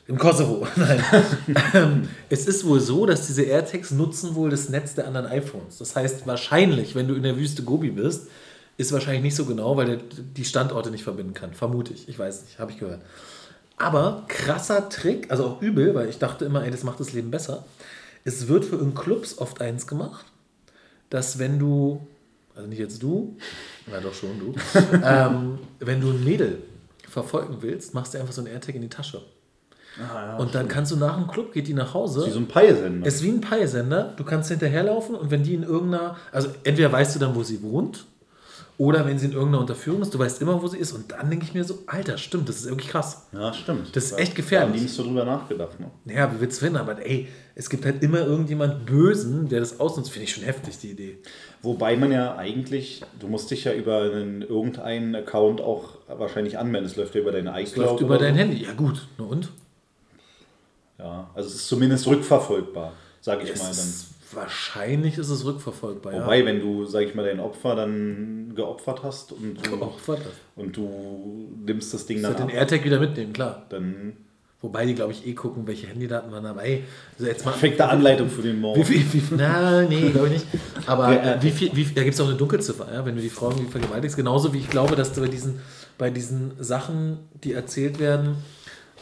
im Kosovo. Nein. Ähm, es ist wohl so, dass diese AirTags nutzen wohl das Netz der anderen iPhones. Das heißt, wahrscheinlich, wenn du in der Wüste Gobi bist, ist wahrscheinlich nicht so genau, weil der die Standorte nicht verbinden kann. Vermute ich. Ich weiß nicht, habe ich gehört. Aber krasser Trick, also auch übel, weil ich dachte immer, ey, das macht das Leben besser. Es wird für in Clubs oft eins gemacht, dass wenn du, also nicht jetzt du, na doch schon du, ähm, wenn du ein Mädel verfolgen willst, machst du einfach so ein AirTag in die Tasche. Ah, ja, und dann kannst du nach dem Club, geht die nach Hause. ist wie so ein Peilsender. Ist wie ein Peilsender. Du kannst hinterherlaufen und wenn die in irgendeiner, also entweder weißt du dann, wo sie wohnt, oder wenn sie in irgendeiner Unterführung ist, du weißt immer, wo sie ist. Und dann denke ich mir so, Alter, stimmt, das ist irgendwie krass. Ja, stimmt. Das ist echt gefährlich. Da habe nicht so drüber nachgedacht. Ne? Ja, wie willst du finden? Aber ey, es gibt halt immer irgendjemand Bösen, der das ausnutzt. Finde ich schon heftig, die Idee. Wobei man ja eigentlich, du musst dich ja über einen, irgendeinen Account auch wahrscheinlich anmelden. Es läuft ja über dein iCloud. Es läuft über dein Handy. Ja gut, na und? Ja, also es ist zumindest rückverfolgbar, sage ich es mal dann. Wahrscheinlich ist es rückverfolgbar. Wobei, ja. wenn du, sag ich mal, dein Opfer dann geopfert hast und du, geopfert. Und du nimmst das Ding dann. Du den AirTag wieder mitnehmen, klar. Dann. Wobei die, glaube ich, eh gucken, welche Handydaten man haben. Ey, also jetzt mal. Perfekte Anleitung für den Morgen. Wie viel, wie viel, na, nee, glaube ich nicht. Aber äh, wie viel, wie, da gibt es auch eine Dunkelziffer, ja, wenn du die Frauen vergewaltigst. Genauso wie ich glaube, dass du bei diesen, bei diesen Sachen, die erzählt werden,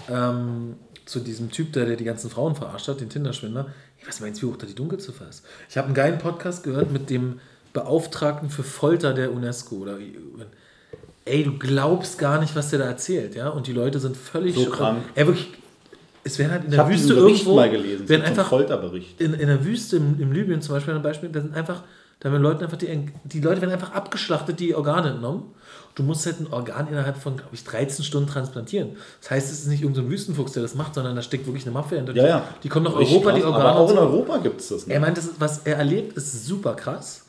ähm, zu diesem Typ, der, der die ganzen Frauen verarscht hat, den Tinder-Schwindler, was meinst du, wie hoch da die Dunkelziffer ist? Ich habe einen geilen Podcast gehört mit dem Beauftragten für Folter der UNESCO. Oder, ey, du glaubst gar nicht, was der da erzählt, ja? Und die Leute sind völlig so krank. Er wirklich, es werden halt in der Wüste irgendwo, mal gelesen, werden einfach Folterbericht. In, in der Wüste in, in Libyen zum Beispiel ein Beispiel, da sind einfach, da werden Leute einfach die, die Leute werden einfach abgeschlachtet, die Organe entnommen du musst halt ein Organ innerhalb von, glaube ich, 13 Stunden transplantieren. Das heißt, es ist nicht irgendein so Wüstenfuchs, der das macht, sondern da steckt wirklich eine Mafia hinter. Ja, ja. Die kommen nach Europa, die Organe. Aber auch in Europa gibt es das. Ne? Er meint, das ist, was er erlebt, ist super krass.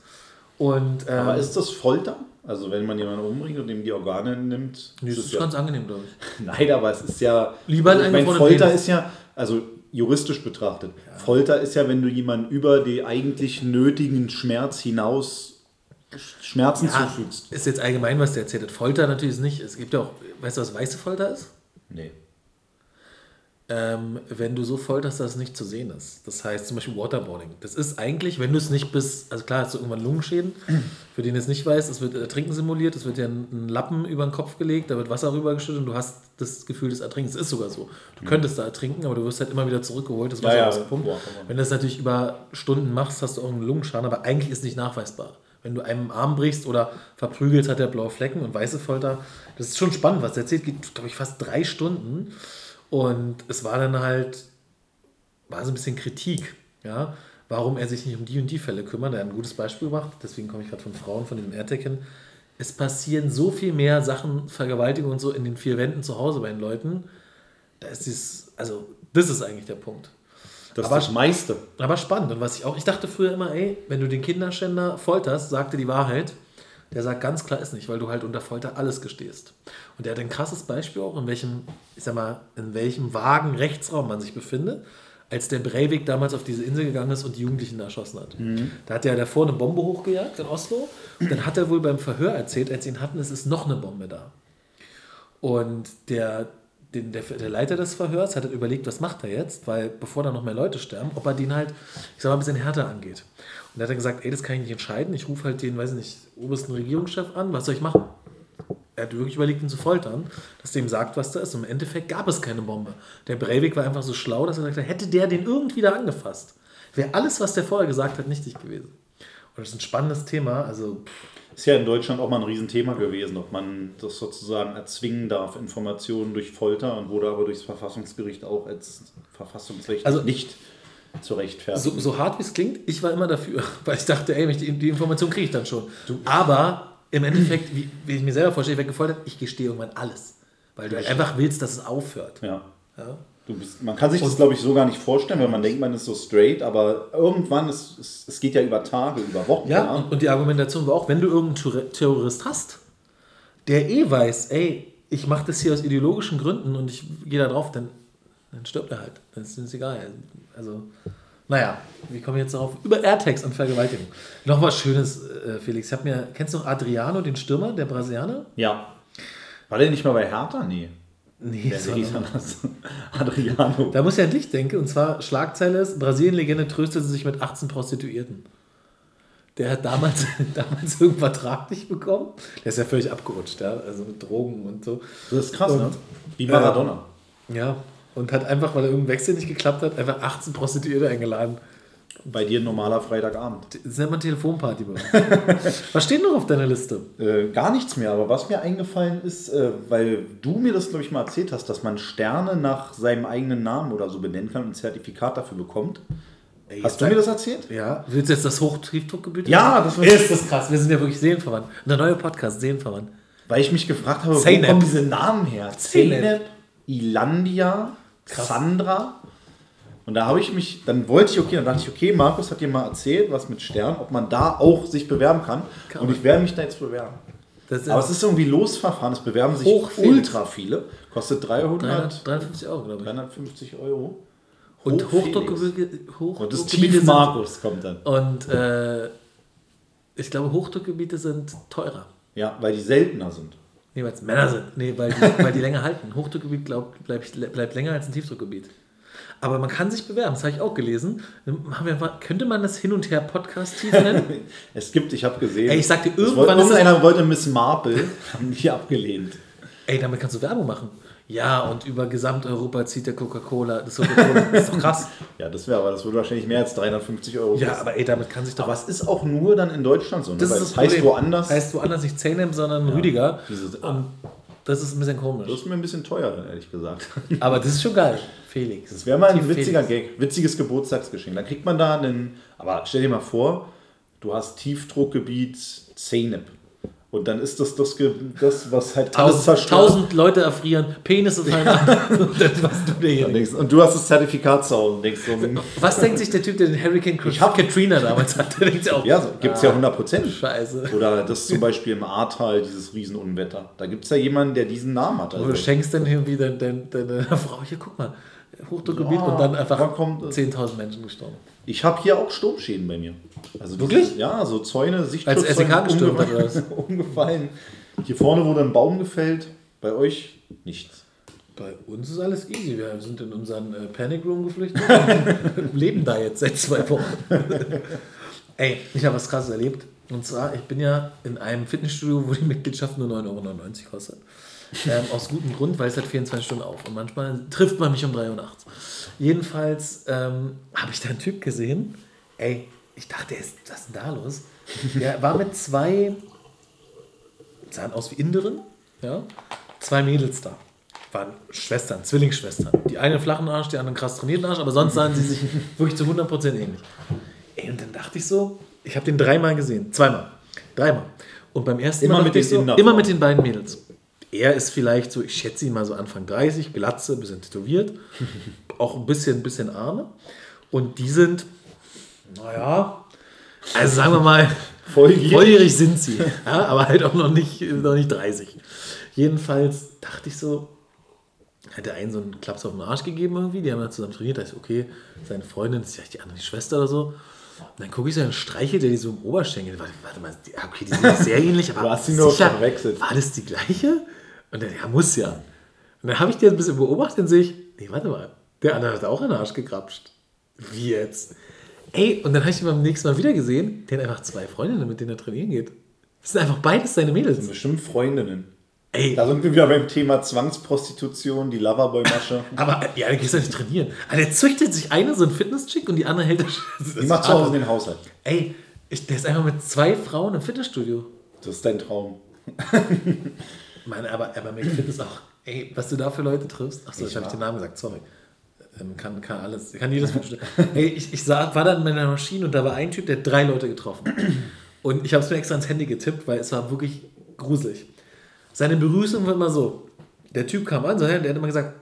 Und, ähm, aber ist das Folter? Also wenn man jemanden umbringt und ihm die Organe nimmt? Nee, das ist, ist ja ganz angenehm, glaube ich. Nein, aber es ist ja... Lieber also, ich meine, Folter Penis. ist ja... Also juristisch betrachtet. Ja. Folter ist ja, wenn du jemanden über die eigentlich nötigen Schmerz hinaus Schmerzen ja, zufügst. Ist jetzt allgemein, was der erzählt hat. Folter natürlich nicht. Es gibt ja auch, weißt du, was weiße Folter ist? Nee. Ähm, wenn du so folterst, dass es nicht zu sehen ist. Das heißt zum Beispiel Waterboarding. Das ist eigentlich, wenn du es nicht bis, also klar hast du irgendwann Lungenschäden, für den es nicht weiß, es wird Ertrinken simuliert, es wird dir ein, Lappen über den Kopf gelegt, da wird Wasser rübergeschüttet und du hast das Gefühl des Ertrinkens. Das ist sogar so. Du mhm. könntest da ertrinken, aber du wirst halt immer wieder zurückgeholt, das Wasser ja, ja. ausgepumpt. Wenn du das natürlich über Stunden machst, hast du auch einen Lungenschaden, aber eigentlich ist es nicht nachweisbar wenn du einem Arm brichst oder verprügelst, hat er blaue Flecken und weiße Folter. Das ist schon spannend, was er erzählt. Geht, glaube ich, fast drei Stunden. Und es war dann halt, war so ein bisschen Kritik, ja, warum er sich nicht um die und die Fälle kümmert. Er hat ein gutes Beispiel gemacht, deswegen komme ich gerade von Frauen, von dem AirTag hin. Es passieren so viel mehr Sachen, Vergewaltigung und so in den vier Wänden zu Hause bei den Leuten. Da ist dieses, also, das ist eigentlich der Punkt. Das aber, ist das meiste. Aber spannend. Und was ich auch, ich dachte früher immer, ey, wenn du den Kinderschänder folterst, sagte die Wahrheit, der sagt ganz klar, ist nicht, weil du halt unter Folter alles gestehst. Und der hat ein krasses Beispiel auch, in welchem, ich sag mal, in welchem vagen Rechtsraum man sich befindet, als der Breivik damals auf diese Insel gegangen ist und die Jugendlichen erschossen hat. Mhm. Da hat er davor eine Bombe hochgejagt in Oslo. Und dann hat er wohl beim Verhör erzählt, als sie ihn hatten, es ist noch eine Bombe da. Und der, den, der, der Leiter des Verhörs hat überlegt, was macht er jetzt, weil bevor da noch mehr Leute sterben, ob er den halt, ich sag mal, ein bisschen härter angeht. Und er hat dann gesagt, ey, das kann ich nicht entscheiden. Ich rufe halt den, weiß ich nicht, obersten Regierungschef an, was soll ich machen? Er hat wirklich überlegt, ihn zu foltern, dass der ihm sagt, was da ist. Und im Endeffekt gab es keine Bombe. Der Breivik war einfach so schlau, dass er gesagt hat, hätte der den irgendwie da angefasst, wäre alles, was der vorher gesagt hat, nichtig gewesen. Und das ist ein spannendes Thema. Also, ist ja in Deutschland auch mal ein Riesenthema gewesen, ob man das sozusagen erzwingen darf, Informationen durch Folter und wurde aber durchs Verfassungsgericht auch als Verfassungsrecht also, nicht zu rechtfertigen. So, so hart wie es klingt, ich war immer dafür, weil ich dachte, ey, die, die Information kriege ich dann schon. Du. Aber im Endeffekt, wie, wie ich mir selber vorstelle, ich werde ich gestehe irgendwann alles. Weil du halt einfach willst, dass es aufhört. Ja. ja? Bist, man kann sich das, glaube ich, so gar nicht vorstellen, weil man denkt, man ist so straight, aber irgendwann, ist, es, es geht ja über Tage, über Wochen. Ja, und, und, die Argumentation war auch, wenn du irgendeinen Terrorist hast, der eh weiß, ey, ich mache das hier aus ideologischen Gründen und ich gehe da drauf, dann, dann stirbt er halt. Dann ist es egal. Also, naja, wir kommen jetzt darauf. Über AirTags und Vergewaltigung. Noch was Schönes, äh, Felix. Ich hab mir, kennst du noch Adriano, den Stürmer, der Brasilianer? Ja. War der nicht mal bei Hertha? Nee. Nee, der so anders. Adriano. Da muss ich an dich denken. Und zwar Schlagzeile ist, Brasilien-Legende tröstete sich mit 18 Prostituierten. Der hat damals, damals irgendeinen Vertrag nicht bekommen. Der ist ja völlig abgerutscht, ja? also mit Drogen und so. Das ist krass, und, ne? Wie Maradona. Äh, ja, und hat einfach, weil er irgendein Wechsel nicht geklappt hat, einfach 18 Prostituierte eingeladen. Bei dir ein normaler Freitagabend. Das nennt man Telefonparty bei uns. was steht noch auf deiner Liste? Äh, gar nichts mehr, aber was mir eingefallen ist, äh, weil du mir das, glaube ich, mal erzählt hast, dass man Sterne nach seinem eigenen Namen oder so benennen kann und ein Zertifikat dafür bekommt. Ey, hast du mir das erzählt? Ja. Willst du jetzt das Hochtriebdruckgebiet? Ja, das ist das krass. Wir sind ja wirklich Seelenverwandt. Und der neue Podcast, Seelenverwandt. Weil ich mich gefragt habe, Zeynep. wo kommen diese Namen her? Zeynep, Ilandia, Sandra. Und da habe ich mich, dann wollte ich, okay, dann dachte ich, okay, Markus hat dir mal erzählt, was mit Stern, ob man da auch sich bewerben kann. kann und ich werde mich da jetzt bewerben. Aber es ist irgendwie Losverfahren, es bewerben sich ultra viele. Kostet 300, 350 Euro, glaube ich. 350 Euro. Und Hochdruckgebiete. Hoch und das Tief Markus kommt dann. Und äh, ich glaube, Hochdruckgebiete sind teurer. Ja, weil die seltener sind. Nee, weil es Männer sind. Nee, weil die, weil die länger halten. Hochdruckgebiet glaub, bleibt, bleibt länger als ein Tiefdruckgebiet. Aber man kann sich bewerben, das habe ich auch gelesen. Wir, könnte man das hin und her Podcast nennen? es gibt, ich habe gesehen. Ey, ich sagte irgendwann. Wollte, irgendeiner wollte Miss Marple, haben die abgelehnt. Ey, damit kannst du Werbung machen. Ja, und über Gesamteuropa zieht der Coca-Cola. Das, Coca das ist doch krass. ja, das wäre aber, das würde wahrscheinlich mehr als 350 Euro kosten. Ja, aber ey, damit kann sich doch. Aber es ist auch nur dann in Deutschland so, ne? Das, das heißt woanders. Heißt woanders nicht Zähnem, sondern ja, Rüdiger. Dieses, und das ist ein bisschen komisch. Das ist mir ein bisschen teuer, ehrlich gesagt. Aber das ist schon geil, Felix. Das wäre mal ein witziger Felix. Gag, witziges Geburtstagsgeschenk. Dann kriegt man da einen. Aber stell dir mal vor, du hast Tiefdruckgebiet Zeynep. Und dann ist das das, das was halt alles zerstört. Tausend Leute erfrieren, Penisse fallen ja. ab. und, und du hast das Zertifikat zu Hause. Denkst so, was denkt sich der Typ, der den Hurricane ich hab, Katrina damals hat? Der denkt auch, ja, gibt es ah, ja 100 Prozent. Scheiße. Oder das zum Beispiel im Ahrtal, dieses Riesenunwetter. Da gibt es ja jemanden, der diesen Namen hat. Also. du schenkst dann irgendwie deine, deine, deine Frau, hier guck mal, Hochdruckgebiet ja, und dann einfach 10.000 Menschen gestorben. Ich habe hier auch Sturmschäden bei mir. Also Wirklich? Diese, ja, so Zäune, Sichtschutzzäune. Als SEK gestürmt hat oder was? umgefallen. Hier vorne wurde ein Baum gefällt, bei euch nichts. Bei uns ist alles easy. Wir sind in unseren äh, Panic Room geflüchtet und leben da jetzt seit zwei Wochen. Ey, ich habe was krasses erlebt. Und zwar, ich bin ja in einem Fitnessstudio, wo die Mitgliedschaft nur 9,99 Euro kostet. Ähm, aus gutem Grund, weil es halt 24 Stunden auf. Und manchmal trifft man mich um 3 Uhr nachts. Jedenfalls ähm, habe ich da einen Typ gesehen. Ey, ich dachte, was ist denn da los? Der war mit zwei, sahen aus wie Inderen, ja, zwei Mädels da. Waren Schwestern, Zwillingsschwestern. Die eine flachen Arsch, die andere krass trainierten Arsch, aber sonst sahen sie sich wirklich zu 100% ähnlich. Ey, und dann dachte ich so, ich habe den dreimal gesehen. Zweimal. Dreimal. Und beim ersten immer Mal mit den so, immer mit den beiden Mädels. Er ist vielleicht so, ich schätze ihn mal so Anfang 30, Glatze, ein bisschen tätowiert, auch ein bisschen, bisschen Arme. Und die sind, naja, also sagen wir mal, volljährig. volljährig sind sie, ja, aber halt auch noch nicht, noch nicht 30. Jedenfalls dachte ich so, hat der einen so einen Klaps auf den Arsch gegeben irgendwie, die haben dann zusammen trainiert, da ist okay, seine Freundin, ist vielleicht die andere die Schwester oder so. Und dann gucke ich so, dann streichelt der die so im Oberschenkel. Warte, warte mal, okay, die sind sehr ähnlich, aber du hast sie nur sicher, verwechselt. War das die gleiche? Und dann, ja, muss ja. Und dann habe ich die ein bisschen beobachtet und sehe ich, nee, warte mal, der andere hat auch einen Arsch gekrapscht. Wie jetzt? Ey, und dann habe ich ihn beim nächsten Mal wieder gesehen, der hat einfach zwei Freundinnen, mit denen er trainieren geht. Das sind einfach beides seine Mädels. Das sind bestimmt Freundinnen. Ey. Da sind wir wieder beim Thema Zwangsprostitution, die Loverboy-Masche. Aber ja, dann gehst du nicht trainieren. Aber der züchtet sich eine so ein Fitnesschick und die andere hält das. Die macht zu Hause den Haushalt. Ey, ich, der ist einfach mit zwei Frauen im Fitnessstudio. Das ist dein Traum. Meine, aber, aber McFit ist auch. Ey, was du da für Leute triffst. Achso, ich habe den Namen gesagt, sorry. Ähm, kann, kann alles, kann jedes Ey, ich, ich sah, war dann in meiner Maschine und da war ein Typ, der hat drei Leute getroffen. Und ich habe es mir extra ins Handy getippt, weil es war wirklich gruselig. Seine Begrüßung war immer so. Der Typ kam an, so, der hat immer gesagt,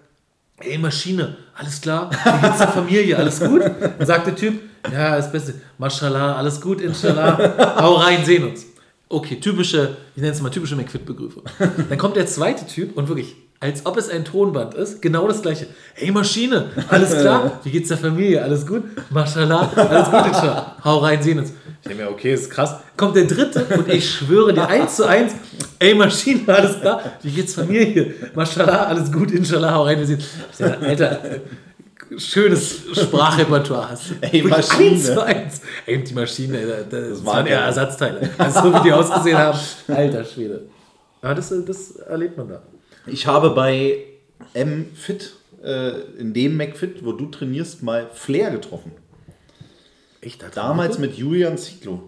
ey Maschine, alles klar, wie geht's der Familie, alles gut? Dann sagt der Typ, ja, das Beste, Mashallah, alles gut, inshallah, hau rein, sehen uns. Okay, typische, ich nenne es mal typische McFit-Begrüße. Dann kommt der zweite Typ und wirklich, als ob es ein Tonband ist, genau das gleiche. Hey Maschine, alles klar, wie geht's der Familie, alles gut? Mashallah, alles gut, inshallah, hau rein, sehen uns. Ich denke mir, okay, ist krass. Kommt der dritte und ich schwöre dir eins zu eins, ey Maschine, alles klar, wie geht's Familie? Mashallah, alles gut, inshallah, hau rein. Wir sehen. Alter, schönes Sprachrepertoire hast. Ey, Maschine. Eins eins. Ey, die Maschine, das, das waren eher Ersatzteile. Also so wie die ausgesehen haben, alter Schwede. Ja, das, das erlebt man da. Ich habe bei M-Fit, äh, in dem McFit, wo du trainierst, mal Flair getroffen. Echt? Damals mit Julian Zieglo.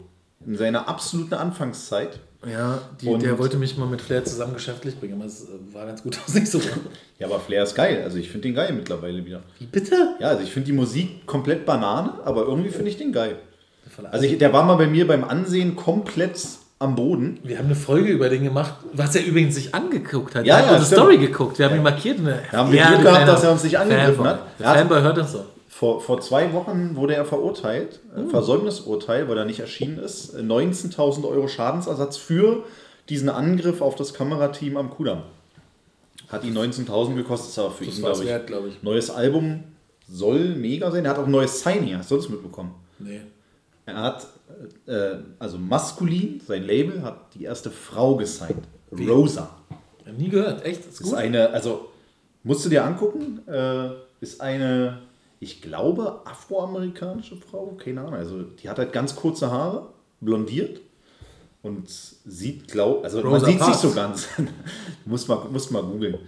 In seiner absoluten Anfangszeit. Ja, die, der wollte mich mal mit Flair zusammen geschäftlich bringen, aber es äh, war ganz gut aus nicht so. ja, aber Flair ist geil. Also ich finde den geil mittlerweile wieder. Wie bitte? Ja, also ich finde die Musik komplett Banane, aber irgendwie finde ich den geil. Also ich, der war mal bei mir beim Ansehen komplett am Boden. Wir haben eine Folge über den gemacht, was er übrigens sich angeguckt hat. Ja, er hat ja, unsere Story geguckt. Wir haben ihn markiert. Eine ja, haben wir Glück gehabt, dass er uns nicht angegriffen hat. Der Fanboy hört das so. Vor, vor zwei Wochen wurde er verurteilt, mhm. Versäumnisurteil, weil er nicht erschienen ist. 19.000 Euro Schadensersatz für diesen Angriff auf das Kamerateam am Kudamm. Hat ihn 19.000 gekostet, ist aber für das ihn, glaube ich, wert, glaub ich. Neues Album soll mega sein. Er hat auch ein neues Signing, hast du das mitbekommen? Nee. Er hat, äh, also maskulin, sein Label hat die erste Frau gesigned. Wie? Rosa. Nie gehört, echt? Das ist, ist eine, also musst du dir angucken, äh, ist eine ich glaube, afroamerikanische Frau, keine Ahnung. Also die hat halt ganz kurze Haare, blondiert und sieht, glaub, also Rosa man sieht sich so ganz. muss mal, muss mal googeln.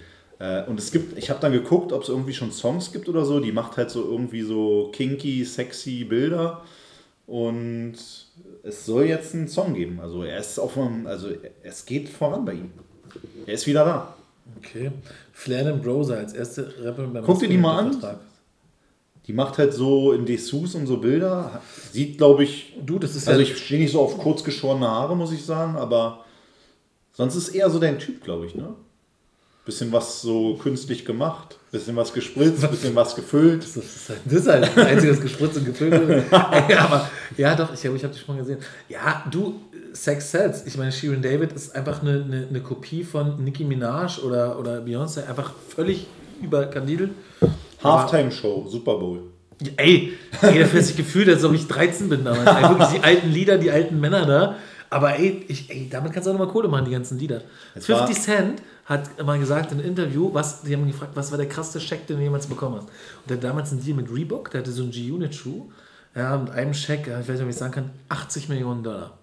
Äh, und es gibt, ich habe dann geguckt, ob es irgendwie schon Songs gibt oder so. Die macht halt so irgendwie so kinky, sexy Bilder. Und es soll jetzt einen Song geben. Also er ist auf einem, also es geht voran bei ihm. Er ist wieder da. Okay. Flair and Brosa als erste Rapper beim Guck dir die mal an. Vertrag. Die macht halt so in Dessous und so Bilder. Sieht, glaube ich. Du, das ist Also, ja ich stehe nicht so auf kurzgeschorene Haare, muss ich sagen, aber sonst ist eher so dein Typ, glaube ich, ne? Bisschen was so künstlich gemacht, bisschen was gespritzt, bisschen was gefüllt. Das ist halt das, ist halt das Einzige, was gespritzt und gefüllt wird. ja, aber, ja, doch, ich, ich habe dich schon mal gesehen. Ja, du, Sex Sets. Ich meine, Shirin David ist einfach eine, eine, eine Kopie von Nicki Minaj oder, oder Beyoncé, einfach völlig überkandidelt. Halftime-Show, Super Bowl. Ey, ey dafür hat sich gefühlt, als ob ich 13 bin damals. Ey, wirklich die alten Lieder, die alten Männer da. Aber ey, ich, ey damit kannst du auch nochmal Kohle machen, die ganzen Lieder. Es 50 Cent hat mal gesagt in einem Interview, was, die haben ihn gefragt, was war der krasseste Scheck, den du jemals bekommen hast. Und der hat damals einen Deal mit Reebok, der hatte so einen G-Unit-Schuh. Ja, mit einem Scheck, ich weiß nicht, ob ich sagen kann, 80 Millionen Dollar.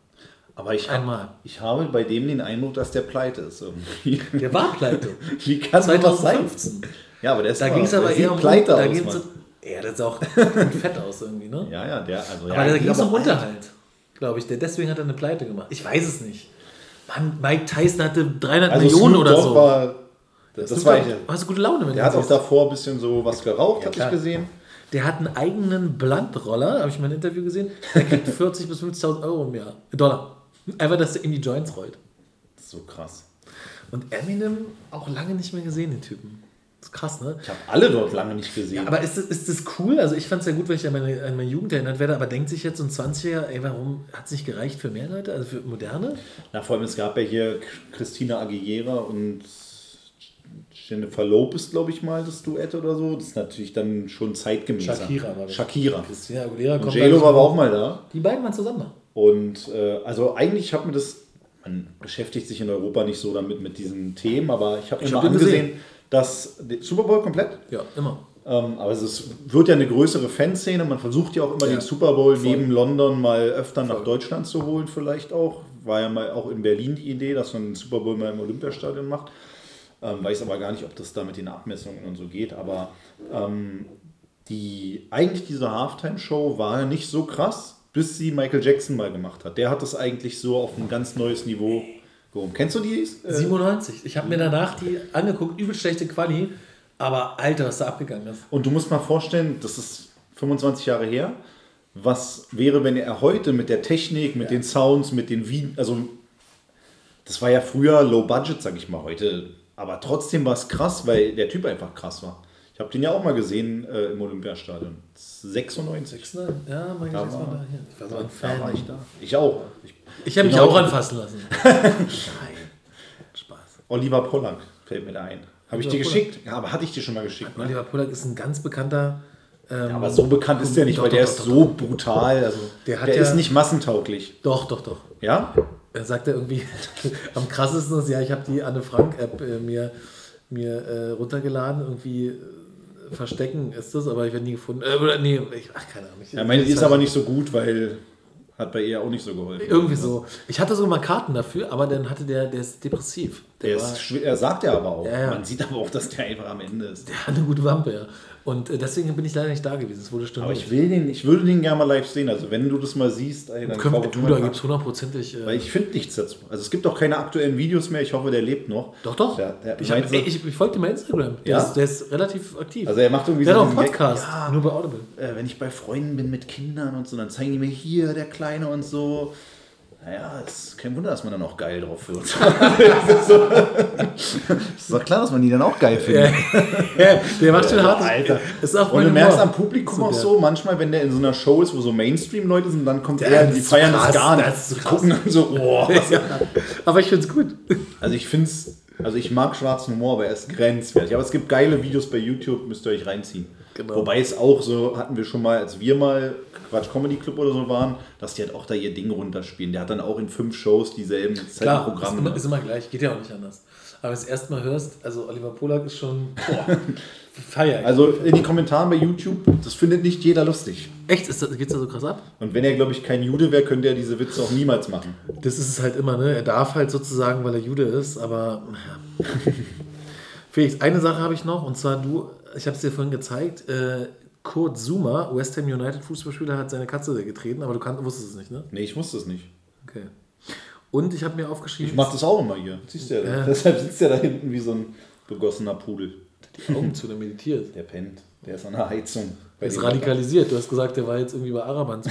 Aber ich, Einmal. Hab, ich habe bei dem den Eindruck, dass der pleite ist irgendwie. Der war pleite. Wie kann 2015. sein? Ja, aber der ist Da ging es aber eher um pleite da aus, so, Ja, das sah auch fett aus irgendwie, ne? Ja, ja, der. Also, aber ja, da ging es um Unterhalt, glaube ich. Der, deswegen hat er eine Pleite gemacht. Ich weiß es nicht. Mann, Mike Tyson hatte 300 also Millionen Snoop oder so. War, das, das war ich. Hast du gute Laune mit Der hat auch davor ein bisschen so was geraucht, ja, habe ich gesehen. Der hat einen eigenen Blunt-Roller, habe ich mal ein Interview gesehen. Der kriegt 40 bis 50.000 Euro im Jahr. Dollar. Einfach, dass er in die Joints rollt. So krass. Und Eminem auch lange nicht mehr gesehen, den Typen. Das ist krass, ne? Ich habe alle dort lange nicht gesehen. Ja, aber ist das, ist das cool? Also ich fand es ja gut, wenn ich an meine, an meine Jugend erinnert werde, aber denkt sich jetzt so ein 20er, ey, warum hat es nicht gereicht für mehr Leute, also für Moderne? Na, vor allem, es gab ja hier Christina Aguilera und Jennifer Lopez, glaube ich mal, das Duett oder so. Das ist natürlich dann schon zeitgemäß. Shakira war das. Shakira. Christina Aguilera kommt J-Lo war auch mal da. Die beiden waren zusammen. Und äh, also eigentlich hat mir das, man beschäftigt sich in Europa nicht so damit mit diesen Themen, aber ich habe mir mal angesehen, gesehen. Dass Super Bowl komplett. Ja, immer. Ähm, aber es wird ja eine größere Fanszene. Man versucht ja auch immer ja, den Super Bowl voll. neben London mal öfter voll. nach Deutschland zu holen, vielleicht auch. War ja mal auch in Berlin die Idee, dass man den Super Bowl mal im Olympiastadion macht. Ähm, weiß aber gar nicht, ob das da mit den Abmessungen und so geht. Aber ähm, die, eigentlich diese Halftime-Show war ja nicht so krass, bis sie Michael Jackson mal gemacht hat. Der hat das eigentlich so auf ein ganz neues Niveau gehoben. Kennst du die? Äh? 97. Ich habe mir danach die angeguckt, übel schlechte Quali. Aber Alter, was da abgegangen ist. Und du musst mal vorstellen, das ist 25 Jahre her. Was wäre, wenn er heute mit der Technik, mit ja. den Sounds, mit den Wien, also das war ja früher Low Budget, sag ich mal. Heute aber trotzdem war es krass, weil der Typ einfach krass war. Ich habe den ja auch mal gesehen äh, im Olympiastadion. 96. Ne? Ja, mein da war, da. Ich war so ein Fan. Da war ich da. Ich auch. Ich, ich habe mich auch anfassen lassen. Nein. Spaß. Oliver Pollack fällt mir da ein. Habe ich dir geschickt? Ja, aber hatte ich dir schon mal geschickt. Ne? Oliver Pollack ist ein ganz bekannter. Ähm, ja, aber so bekannt ist der nicht, doch, weil doch, der doch, ist so brutal. Also, der, der ja, ist nicht massentauglich. Doch, doch, doch. Ja? Er sagte irgendwie, am krassesten ist, ja, ich habe die Anne Frank-App äh, mir, mir äh, runtergeladen, irgendwie verstecken ist das, aber ich werde nie gefunden. Äh, oder nee, ich, ach, keine Ahnung. Ich, ja, meine, die ist aber nicht so gut, weil hat bei ihr auch nicht so geholfen. Irgendwie so. Ich hatte sogar mal Karten dafür, aber dann hatte der, der ist depressiv. Der, der ist, er sagt ja aber auch. Ja, ja. Man sieht aber auch, dass der einfach am Ende ist. Der hat eine gute Wampe, ja. Und äh, deswegen bin ich leider nicht da gewesen. Es wurde Aber ich will den, ich würde den gerne mal live sehen. Also wenn du das mal siehst, ey, dann Können, du, da gibt es hundertprozentig. Äh, weil ich finde nichts dazu. Also es gibt auch keine aktuellen Videos mehr. Ich hoffe, der lebt noch. Doch, doch. Der, der ich, hab, ey, ich, ich folge dem bei Instagram. Der, ja? ist, der ist relativ aktiv. Also er macht irgendwie der so hat einen Podcast, ja, nur bei Audible. Äh, wenn ich bei Freunden bin mit Kindern und so, dann zeigen die mir hier der Kleine und so. Naja, es ist kein Wunder, dass man dann auch geil drauf wird. ist, ist doch klar, dass man die dann auch geil findet. Ja, der macht schon hart. Alter. Ist auch Und du merkst am Publikum so, auch so, manchmal, wenn der in so einer Show ist, wo so Mainstream-Leute sind, dann kommt er, die feiern krass, das gar nicht. Das so gucken dann so, boah. Ja. Aber ich finde es gut. Also ich finde es, also ich mag schwarzen Humor, aber er ist grenzwertig. Aber es gibt geile Videos bei YouTube, müsst ihr euch reinziehen. Genau. Wobei es auch so, hatten wir schon mal, als wir mal Quatsch Comedy Club oder so waren, dass die halt auch da ihr Ding runterspielen. Der hat dann auch in fünf Shows dieselben Programme. Ist immer, ist immer gleich, geht ja auch nicht anders. Aber wenn du es erstmal hörst, also Oliver Polak ist schon boah, feier. Also in den Kommentaren bei YouTube, das findet nicht jeder lustig. Echt? Geht es da so krass ab? Und wenn er, glaube ich, kein Jude wäre, könnte er diese Witze auch niemals machen. Das ist es halt immer, ne? Er darf halt sozusagen, weil er Jude ist, aber. Felix, eine Sache habe ich noch, und zwar du ich habe es dir vorhin gezeigt, äh, Kurt Zuma, West Ham United Fußballspieler, hat seine Katze getreten, aber du kann, wusstest es nicht, ne? Nee, ich wusste es nicht. Okay. Und ich habe mir aufgeschrieben. Ich mache das auch immer hier. Siehst du ja. Äh, Deshalb sitzt er da hinten wie so ein begossener Pudel. Die Augen zu, der meditiert. Der pennt. Der ist an der Heizung. Der ist radikalisiert. Du hast gesagt, der war jetzt irgendwie bei Araban.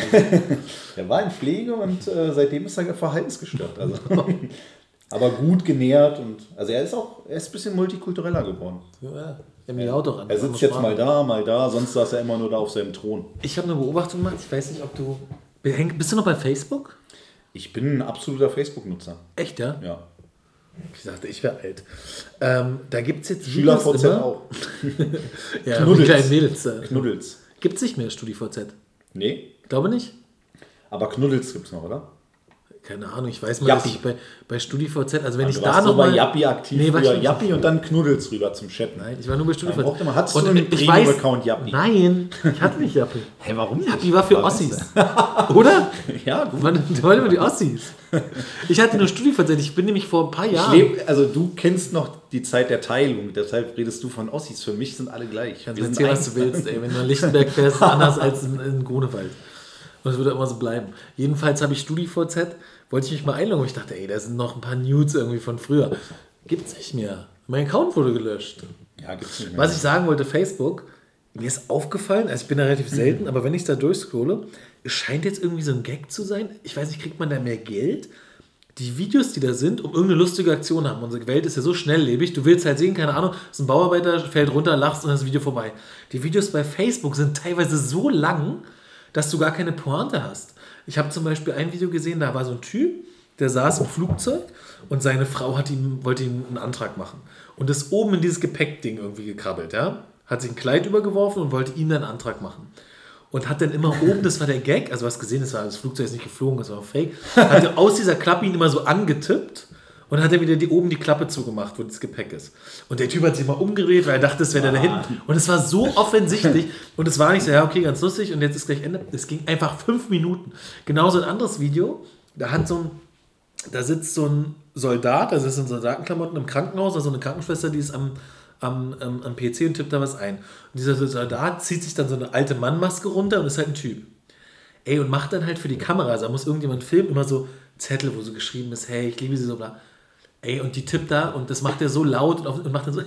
der war in Pflege und äh, seitdem ist er verhaltensgestört. Also. aber gut genährt und also er ist auch er ist ein bisschen multikultureller geworden. Ja, er mir auch doch an. Er sitzt jetzt mal da, mal da, sonst saß er immer nur da auf seinem Thron. Ich habe eine Beobachtung gemacht, ich weiß nicht, ob du bist du noch bei Facebook? Ich bin ein absoluter Facebook-Nutzer. Echt, ja? Ja. Ich dachte, ich wäre alt. Ähm, da gibt es jetzt SchülerVZ auch. ja, Knuddels. kleinen Mädels. Knuddels. Gibt es nicht mehr StudiVZ? Nee. Glaube nicht. Aber Knuddels gibt es noch, oder? Keine Ahnung, ich weiß mal, dass ich bei, bei StudiVZ, also wenn also ich da noch mal... bei Jappi aktiv nee, früher, Jappi und dann Knuddels rüber zum Chat. Nein, ich war nur bei StudiVZ. Mal, hattest und du einen Premium-Account Jappi? Nein, ich hatte nicht Jappi. Hä, hey, warum nicht? Jappi war für Ossis. Oder? ja, gut. Man, immer die Ossis. Ich hatte nur StudiVZ, ich bin nämlich vor ein paar Jahren... Leb, also du kennst noch die Zeit der Teilung, deshalb redest du von Ossis. Für mich sind alle gleich. Kannst du erzählen, was du willst, ey. Wenn du in Lichtenberg fährst, anders als in, in Grunewald. Und es würde immer so bleiben. Jedenfalls habe ich StudiVZ wollte ich mich mal einloggen. Ich dachte, ey, da sind noch ein paar Nudes irgendwie von früher. Gibt's nicht mehr. Mein Account wurde gelöscht. Ja, gibt's nicht mehr. Was ich sagen wollte, Facebook, mir ist aufgefallen, also ich bin da relativ selten, aber wenn ich da durchscrolle, es scheint jetzt irgendwie so ein Gag zu sein. Ich weiß nicht, kriegt man da mehr Geld, die Videos, die da sind, um irgendeine lustige Aktion haben. Unsere Welt ist ja so schnelllebig. Du willst halt sehen, keine Ahnung, ist ein Bauarbeiter, fällt runter, lachst und das Video vorbei. Die Videos bei Facebook sind teilweise so lang, dass du gar keine Pointe hast. Ich habe zum Beispiel ein Video gesehen, da war so ein Typ, der saß im Flugzeug und seine Frau hat ihm, wollte ihm einen Antrag machen. Und ist oben in dieses Gepäckding irgendwie gekrabbelt, ja. Hat sich ein Kleid übergeworfen und wollte ihm dann einen Antrag machen und hat dann immer oben, das war der Gag, also was gesehen, das war das Flugzeug ist nicht geflogen, das war fake, hat aus dieser Klappe ihn immer so angetippt und hat er wieder die, oben die Klappe zugemacht, wo das Gepäck ist. Und der Typ hat sich mal umgedreht, weil er dachte, es wäre ah. da hinten. Und es war so offensichtlich und es war nicht so, ja, okay, ganz lustig und jetzt ist gleich Ende. Es ging einfach fünf Minuten. Genauso ein anderes Video, da hat so ein, da sitzt so ein Soldat, also ist in Soldatenklamotten im Krankenhaus, also eine Krankenschwester, die ist am am, am, am PC und tippt da was ein. Und dieser Soldat zieht sich dann so eine alte Mannmaske runter und ist halt ein Typ. Ey, und macht dann halt für die Kamera, also da muss irgendjemand filmen, immer so Zettel, wo so geschrieben ist, hey, ich liebe sie so bla. Ey, und die tippt da und das macht er so laut und, und macht dann so.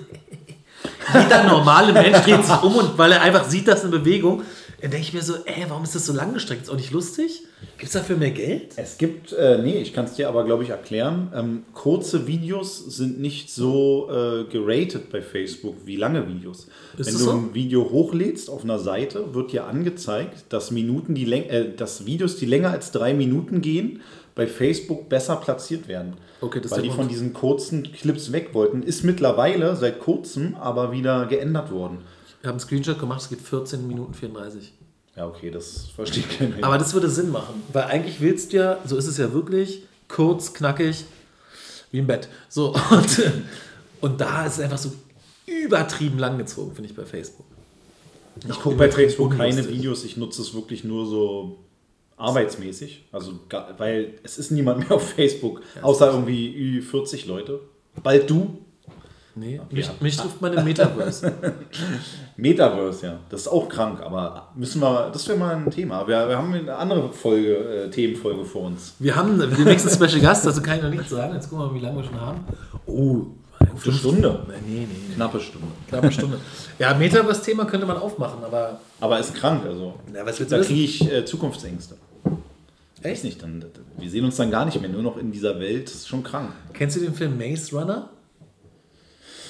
Jeder normale Mensch dreht sich um und weil er einfach sieht das in Bewegung, dann denke ich mir so, ey, warum ist das so langgestreckt? Ist auch nicht lustig? Gibt es dafür mehr Geld? Es gibt, äh, nee, ich kann es dir aber, glaube ich, erklären. Ähm, kurze Videos sind nicht so äh, geratet bei Facebook wie lange Videos. Ist Wenn du so? ein Video hochlädst auf einer Seite, wird dir angezeigt, dass, Minuten, die äh, dass Videos, die länger als drei Minuten gehen, bei Facebook besser platziert werden. Okay, das weil die von diesen kurzen Clips weg wollten. Ist mittlerweile seit kurzem aber wieder geändert worden. Wir haben einen Screenshot gemacht, es geht 14 Minuten 34. Ja, okay, das versteht keiner. Aber das würde Sinn machen, weil eigentlich willst du ja, so ist es ja wirklich, kurz, knackig, wie im Bett. So, und, und da ist es einfach so übertrieben langgezogen, finde ich, bei Facebook. Ich gucke bei Facebook keine Videos, ich nutze es wirklich nur so arbeitsmäßig. Also, weil es ist niemand mehr auf Facebook, außer irgendwie 40 Leute. Bald du, Nee, mich, ja. mich trifft man im Metaverse. Metaverse, ja. Das ist auch krank, aber müssen wir, das wäre mal ein Thema. Wir, wir haben eine andere Folge, äh, Themenfolge vor uns. Wir haben den nächsten Special Gast, also kann ich noch nichts sagen. Jetzt gucken wir mal, wie lange wir schon haben. Oh, eine Stunde. Nee, nee, nee. Knappe Stunde. Knappe Stunde. Ja, Metaverse-Thema könnte man aufmachen, aber. Aber ist krank, also. Ja, was da kriege ich äh, Zukunftsängste. Echt nicht, dann, wir sehen uns dann gar nicht mehr, nur noch in dieser Welt. Das ist schon krank. Kennst du den Film Maze Runner?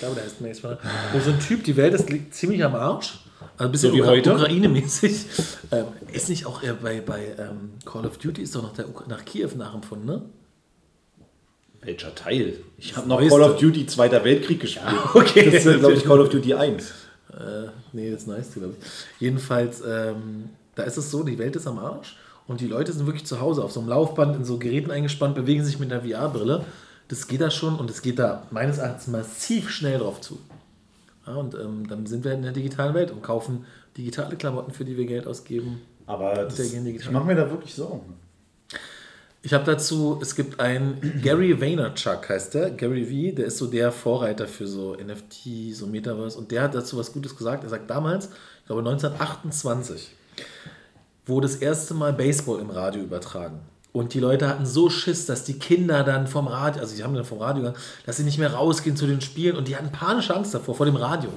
glaube, der heißt Maze Runner. Wo so ein Typ, die Welt ist ziemlich am Arsch. Also ein bisschen so wie heute? Ukraine-mäßig. Ähm, ist nicht auch äh, bei, bei ähm, Call of Duty ist doch noch der nach Kiew nachempfunden, ne? Welcher Teil? Ich habe noch Call of Duty Zweiter Weltkrieg gespielt. Ja, okay. Das ist, glaube ich, Call of Duty 1. Äh, nee, das ist nice, glaube ich. Jedenfalls, ähm, da ist es so, die Welt ist am Arsch und die Leute sind wirklich zu Hause auf so einem Laufband in so Geräten eingespannt, bewegen sich mit einer VR-Brille das geht da schon und es geht da meines Erachtens massiv schnell drauf zu. Ja, und ähm, dann sind wir in der digitalen Welt und kaufen digitale Klamotten, für die wir Geld ausgeben. Aber das, ich mache mir da wirklich Sorgen. Ich habe dazu, es gibt einen Gary Vaynerchuk heißt der, Gary V, der ist so der Vorreiter für so NFT, so Metaverse und der hat dazu was Gutes gesagt. Er sagt damals, ich glaube 1928, wurde das erste Mal Baseball im Radio übertragen. Und die Leute hatten so Schiss, dass die Kinder dann vom Radio, also die haben dann vom Radio gegangen, dass sie nicht mehr rausgehen zu den Spielen und die hatten panische Angst davor, vor dem Radio.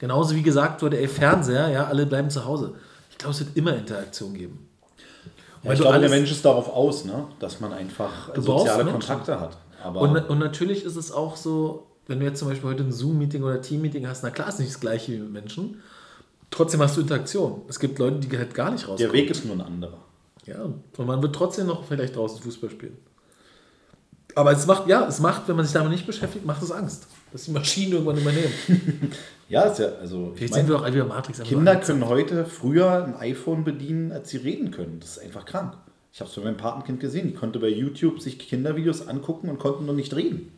Genauso wie gesagt wurde, ey, Fernseher, ja, alle bleiben zu Hause. Ich glaube, es wird immer Interaktion geben. Ja, ich glaube, der Mensch ist darauf aus, ne? dass man einfach soziale Kontakte hat. Aber und, und natürlich ist es auch so, wenn du jetzt zum Beispiel heute ein Zoom-Meeting oder Team-Meeting hast, na klar ist nicht das gleiche wie mit Menschen. Trotzdem hast du Interaktion. Es gibt Leute, die halt gar nicht rauskommen. Der Weg ist nur ein anderer. Ja, und man wird trotzdem noch vielleicht draußen Fußball spielen. Aber es macht, ja, es macht, wenn man sich damit nicht beschäftigt, macht es Angst, dass die Maschinen irgendwann übernehmen. ja, ist ja, also. Vielleicht sind wir auch wieder Matrix. Kinder können heute früher ein iPhone bedienen, als sie reden können. Das ist einfach krank. Ich habe es bei meinem Patenkind gesehen. Die konnte bei YouTube sich Kindervideos angucken und konnten noch nicht reden.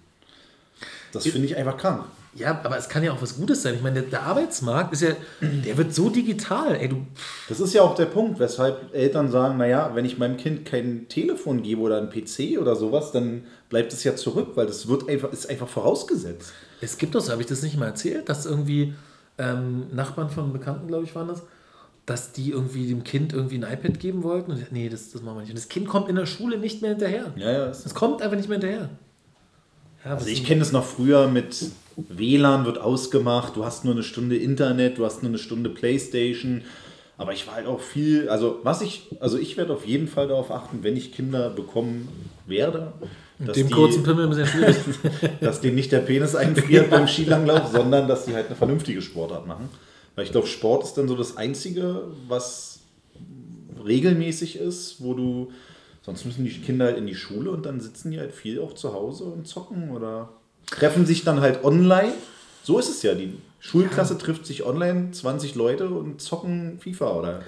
Das finde ich einfach krank. Ja, aber es kann ja auch was Gutes sein. Ich meine, der, der, Arbeitsmarkt ist ja, der wird so digital. Ey, du das ist ja auch der Punkt, weshalb Eltern sagen, naja, wenn ich meinem Kind kein Telefon gebe oder ein PC oder sowas, dann bleibt es ja zurück, weil das wird einfach, ist einfach vorausgesetzt. Es gibt doch, so, habe ich das nicht mal erzählt, dass irgendwie ähm, Nachbarn von Bekannten, glaube ich, waren das, dass die irgendwie dem Kind irgendwie ein iPad geben wollten. Und, nee, das, das machen wir nicht. Und das Kind kommt in der Schule nicht mehr hinterher. Ja, ja. Es kommt einfach nicht mehr hinterher. Ja, also ich kenne es noch früher mit WLAN wird ausgemacht, du hast nur eine Stunde Internet, du hast nur eine Stunde Playstation. Aber ich war halt auch viel, also was ich, also ich werde auf jeden Fall darauf achten, wenn ich Kinder bekommen werde, Mit dem die, kurzen Pimmel bisschen schwierig. dass denen nicht der Penis einfriert beim Skilanglauf, sondern dass die halt eine vernünftige Sportart machen. Weil ich glaube, Sport ist dann so das Einzige, was regelmäßig ist, wo du, sonst müssen die Kinder halt in die Schule und dann sitzen die halt viel auch zu Hause und zocken oder treffen sich dann halt online. So ist es ja. Die Schulklasse ja. trifft sich online, 20 Leute und zocken FIFA oder.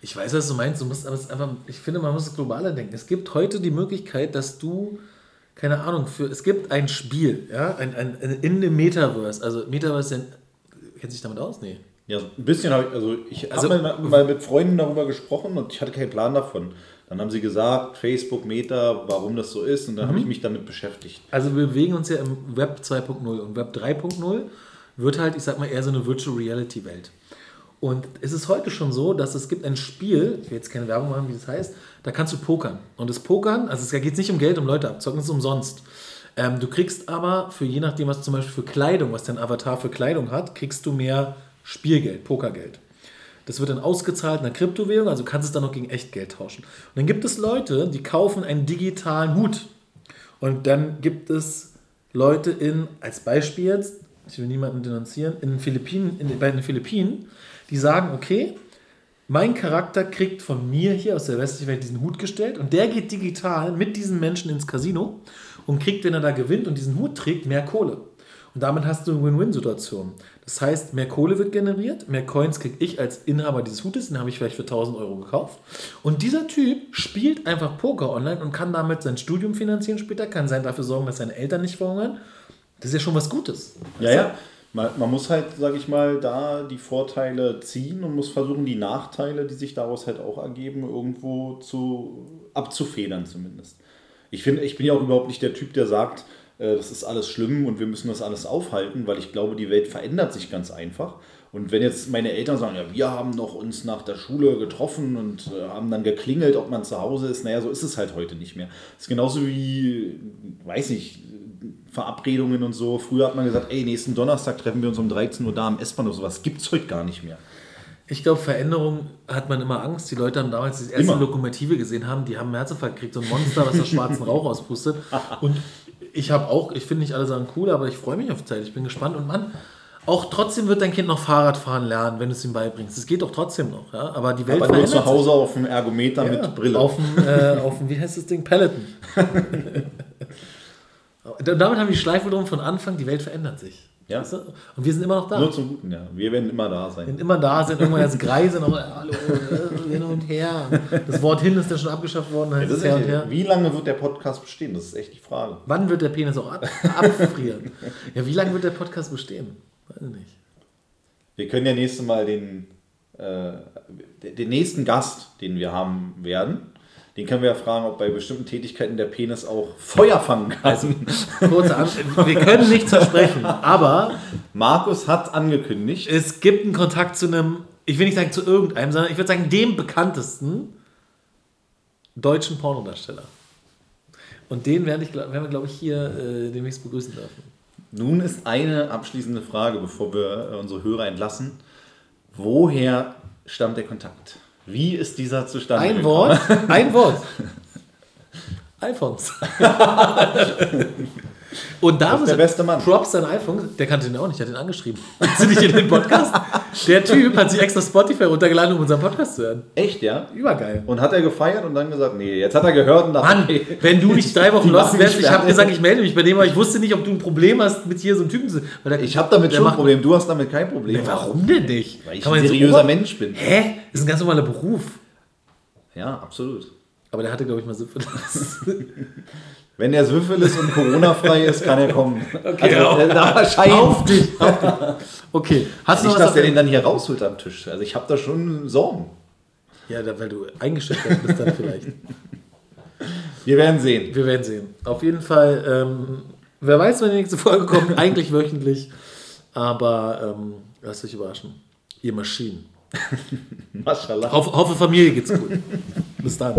Ich weiß, was du meinst. Du musst aber einfach, ich finde, man muss es globaler denken. Es gibt heute die Möglichkeit, dass du, keine Ahnung, für, es gibt ein Spiel, ja, ein, ein, ein in dem Metaverse. Also Metaverse, kennt sich damit aus? Nee. Ja, ein bisschen habe ich, also ich also, habe mal, mal mit Freunden darüber gesprochen und ich hatte keinen Plan davon. Dann haben sie gesagt, Facebook, Meta, warum das so ist und dann mhm. habe ich mich damit beschäftigt. Also wir bewegen uns ja im Web 2.0 und Web 3.0 wird halt, ich sag mal, eher so eine Virtual Reality Welt. Und es ist heute schon so, dass es gibt ein Spiel, ich will jetzt keine Werbung machen, wie das heißt, da kannst du pokern. Und das Pokern, also es geht nicht um Geld, um Leute abzocken, es ist umsonst. Ähm, du kriegst aber für je nachdem, was zum Beispiel für Kleidung, was dein Avatar für Kleidung hat, kriegst du mehr Spielgeld, Pokergeld. Das wird dann ausgezahlt in einer Kryptowährung, also kannst es dann noch gegen Echtgeld tauschen. Und dann gibt es Leute, die kaufen einen digitalen Hut. Und dann gibt es Leute in, als Beispiel jetzt, ich will niemanden denunzieren, in den Philippinen, in, bei den Philippinen, die sagen, okay, mein Charakter kriegt von mir hier aus der westlichen Welt diesen Hut gestellt und der geht digital mit diesen Menschen ins Casino und kriegt, wenn er da gewinnt und diesen Hut trägt, mehr Kohle. Und damit hast du eine Win-Win-Situation. Das heißt, mehr Kohle wird generiert, mehr Coins kriege ich als Inhaber dieses Hutes, den habe ich vielleicht für 1000 Euro gekauft. Und dieser Typ spielt einfach Poker online und kann damit sein Studium finanzieren später, kann sein dafür sorgen, dass seine Eltern nicht verhungern. Das ist ja schon was Gutes. Ja, ja. Man, man muss halt, sage ich mal, da die Vorteile ziehen und muss versuchen, die Nachteile, die sich daraus halt auch ergeben, irgendwo zu abzufedern zumindest. Ich finde, ich bin ja auch überhaupt nicht der Typ, der sagt, das ist alles schlimm und wir müssen das alles aufhalten, weil ich glaube, die Welt verändert sich ganz einfach. Und wenn jetzt meine Eltern sagen, ja, wir haben noch uns nach der Schule getroffen und äh, haben dann geklingelt, ob man zu Hause ist, naja, so ist es halt heute nicht mehr. Das ist genauso wie, weiß nicht, Verabredungen und so. Früher hat man gesagt, ey, nächsten Donnerstag treffen wir uns um 13 Uhr da am S-Bahn oder sowas. Gibt es heute gar nicht mehr. Ich glaube, Veränderung hat man immer Angst. Die Leute haben damals die erste immer. Lokomotive gesehen haben, die haben einen Herzinfarkt gekriegt, so ein Monster, was da schwarzen Rauch auspustet. Und ich habe auch, ich finde nicht alle Sachen cool, aber ich freue mich auf die Zeit. Ich bin gespannt und Mann, auch trotzdem wird dein Kind noch Fahrradfahren lernen, wenn du es ihm beibringst. Das geht doch trotzdem noch, ja. Aber die Welt Aber nur zu Hause sich. auf dem Ergometer ja, mit Brille. Auf dem, äh, auf dem, wie heißt das Ding? Peloton. damit haben wir die Schleife drum von Anfang, die Welt verändert sich. Ja. Weißt du? Und wir sind immer noch da. Nur zum Guten, ja. Wir werden immer da sein. Wir werden immer da sein, irgendwann als Greise noch, hallo, äh, hin und her. Das Wort hin ist ja schon abgeschafft worden. Heißt ja, her und her. Wie lange wird der Podcast bestehen? Das ist echt die Frage. Wann wird der Penis auch ab abfrieren? ja, wie lange wird der Podcast bestehen? Weiß ich nicht. Wir können ja nächstes Mal den, äh, den nächsten Gast, den wir haben werden, den können wir ja fragen, ob bei bestimmten Tätigkeiten der Penis auch Feuer fangen kann. Also, kurze An wir können nichts versprechen, aber. Markus hat angekündigt. Es gibt einen Kontakt zu einem, ich will nicht sagen zu irgendeinem, sondern ich würde sagen dem bekanntesten deutschen Pornodarsteller. Und den werden, ich, werden wir, glaube ich, hier äh, demnächst begrüßen dürfen. Nun ist eine abschließende Frage, bevor wir äh, unsere Hörer entlassen. Woher stammt der Kontakt? Wie ist dieser zustande Ein gekommen? Wort, ein Wort. iPhones. Und da ist der beste Mann. Props an iPhone, der kannte den auch nicht, der hat den angeschrieben. Sind nicht in den Podcast? Der Typ hat sich extra Spotify runtergeladen, um unseren Podcast zu hören. Echt, ja? Übergeil. Und hat er gefeiert und dann gesagt, nee, jetzt hat er gehört und dachte, Mann, wenn du nicht drei Wochen los wärst, ich habe gesagt, ich melde mich bei dem, aber ich wusste nicht, ob du ein Problem hast mit hier so einem Typen. Weil der, ich habe damit schon ein Problem, du hast damit kein Problem. Nee, warum denn nicht? Weil ich Kann ein seriöser so, Mensch bin. Hä? Das ist ein ganz normaler Beruf. Ja, absolut. Aber der hatte, glaube ich, mal Syphilis. Wenn er Syphilis und Corona-frei ist, kann er kommen. Okay, also, auf, da erscheint. Auf dich. Okay. Hast du nicht, dass der den dann hier rausholt am Tisch. Also ich habe da schon Sorgen. Ja, weil du eingestellt bist dann vielleicht. Wir werden sehen. Wir werden sehen. Auf jeden Fall, ähm, wer weiß, wann die nächste Folge kommt. Eigentlich wöchentlich. Aber ähm, lasst euch überraschen. Ihr Maschinen. Maschallah. Hoffe, Familie geht's gut. Bis dann.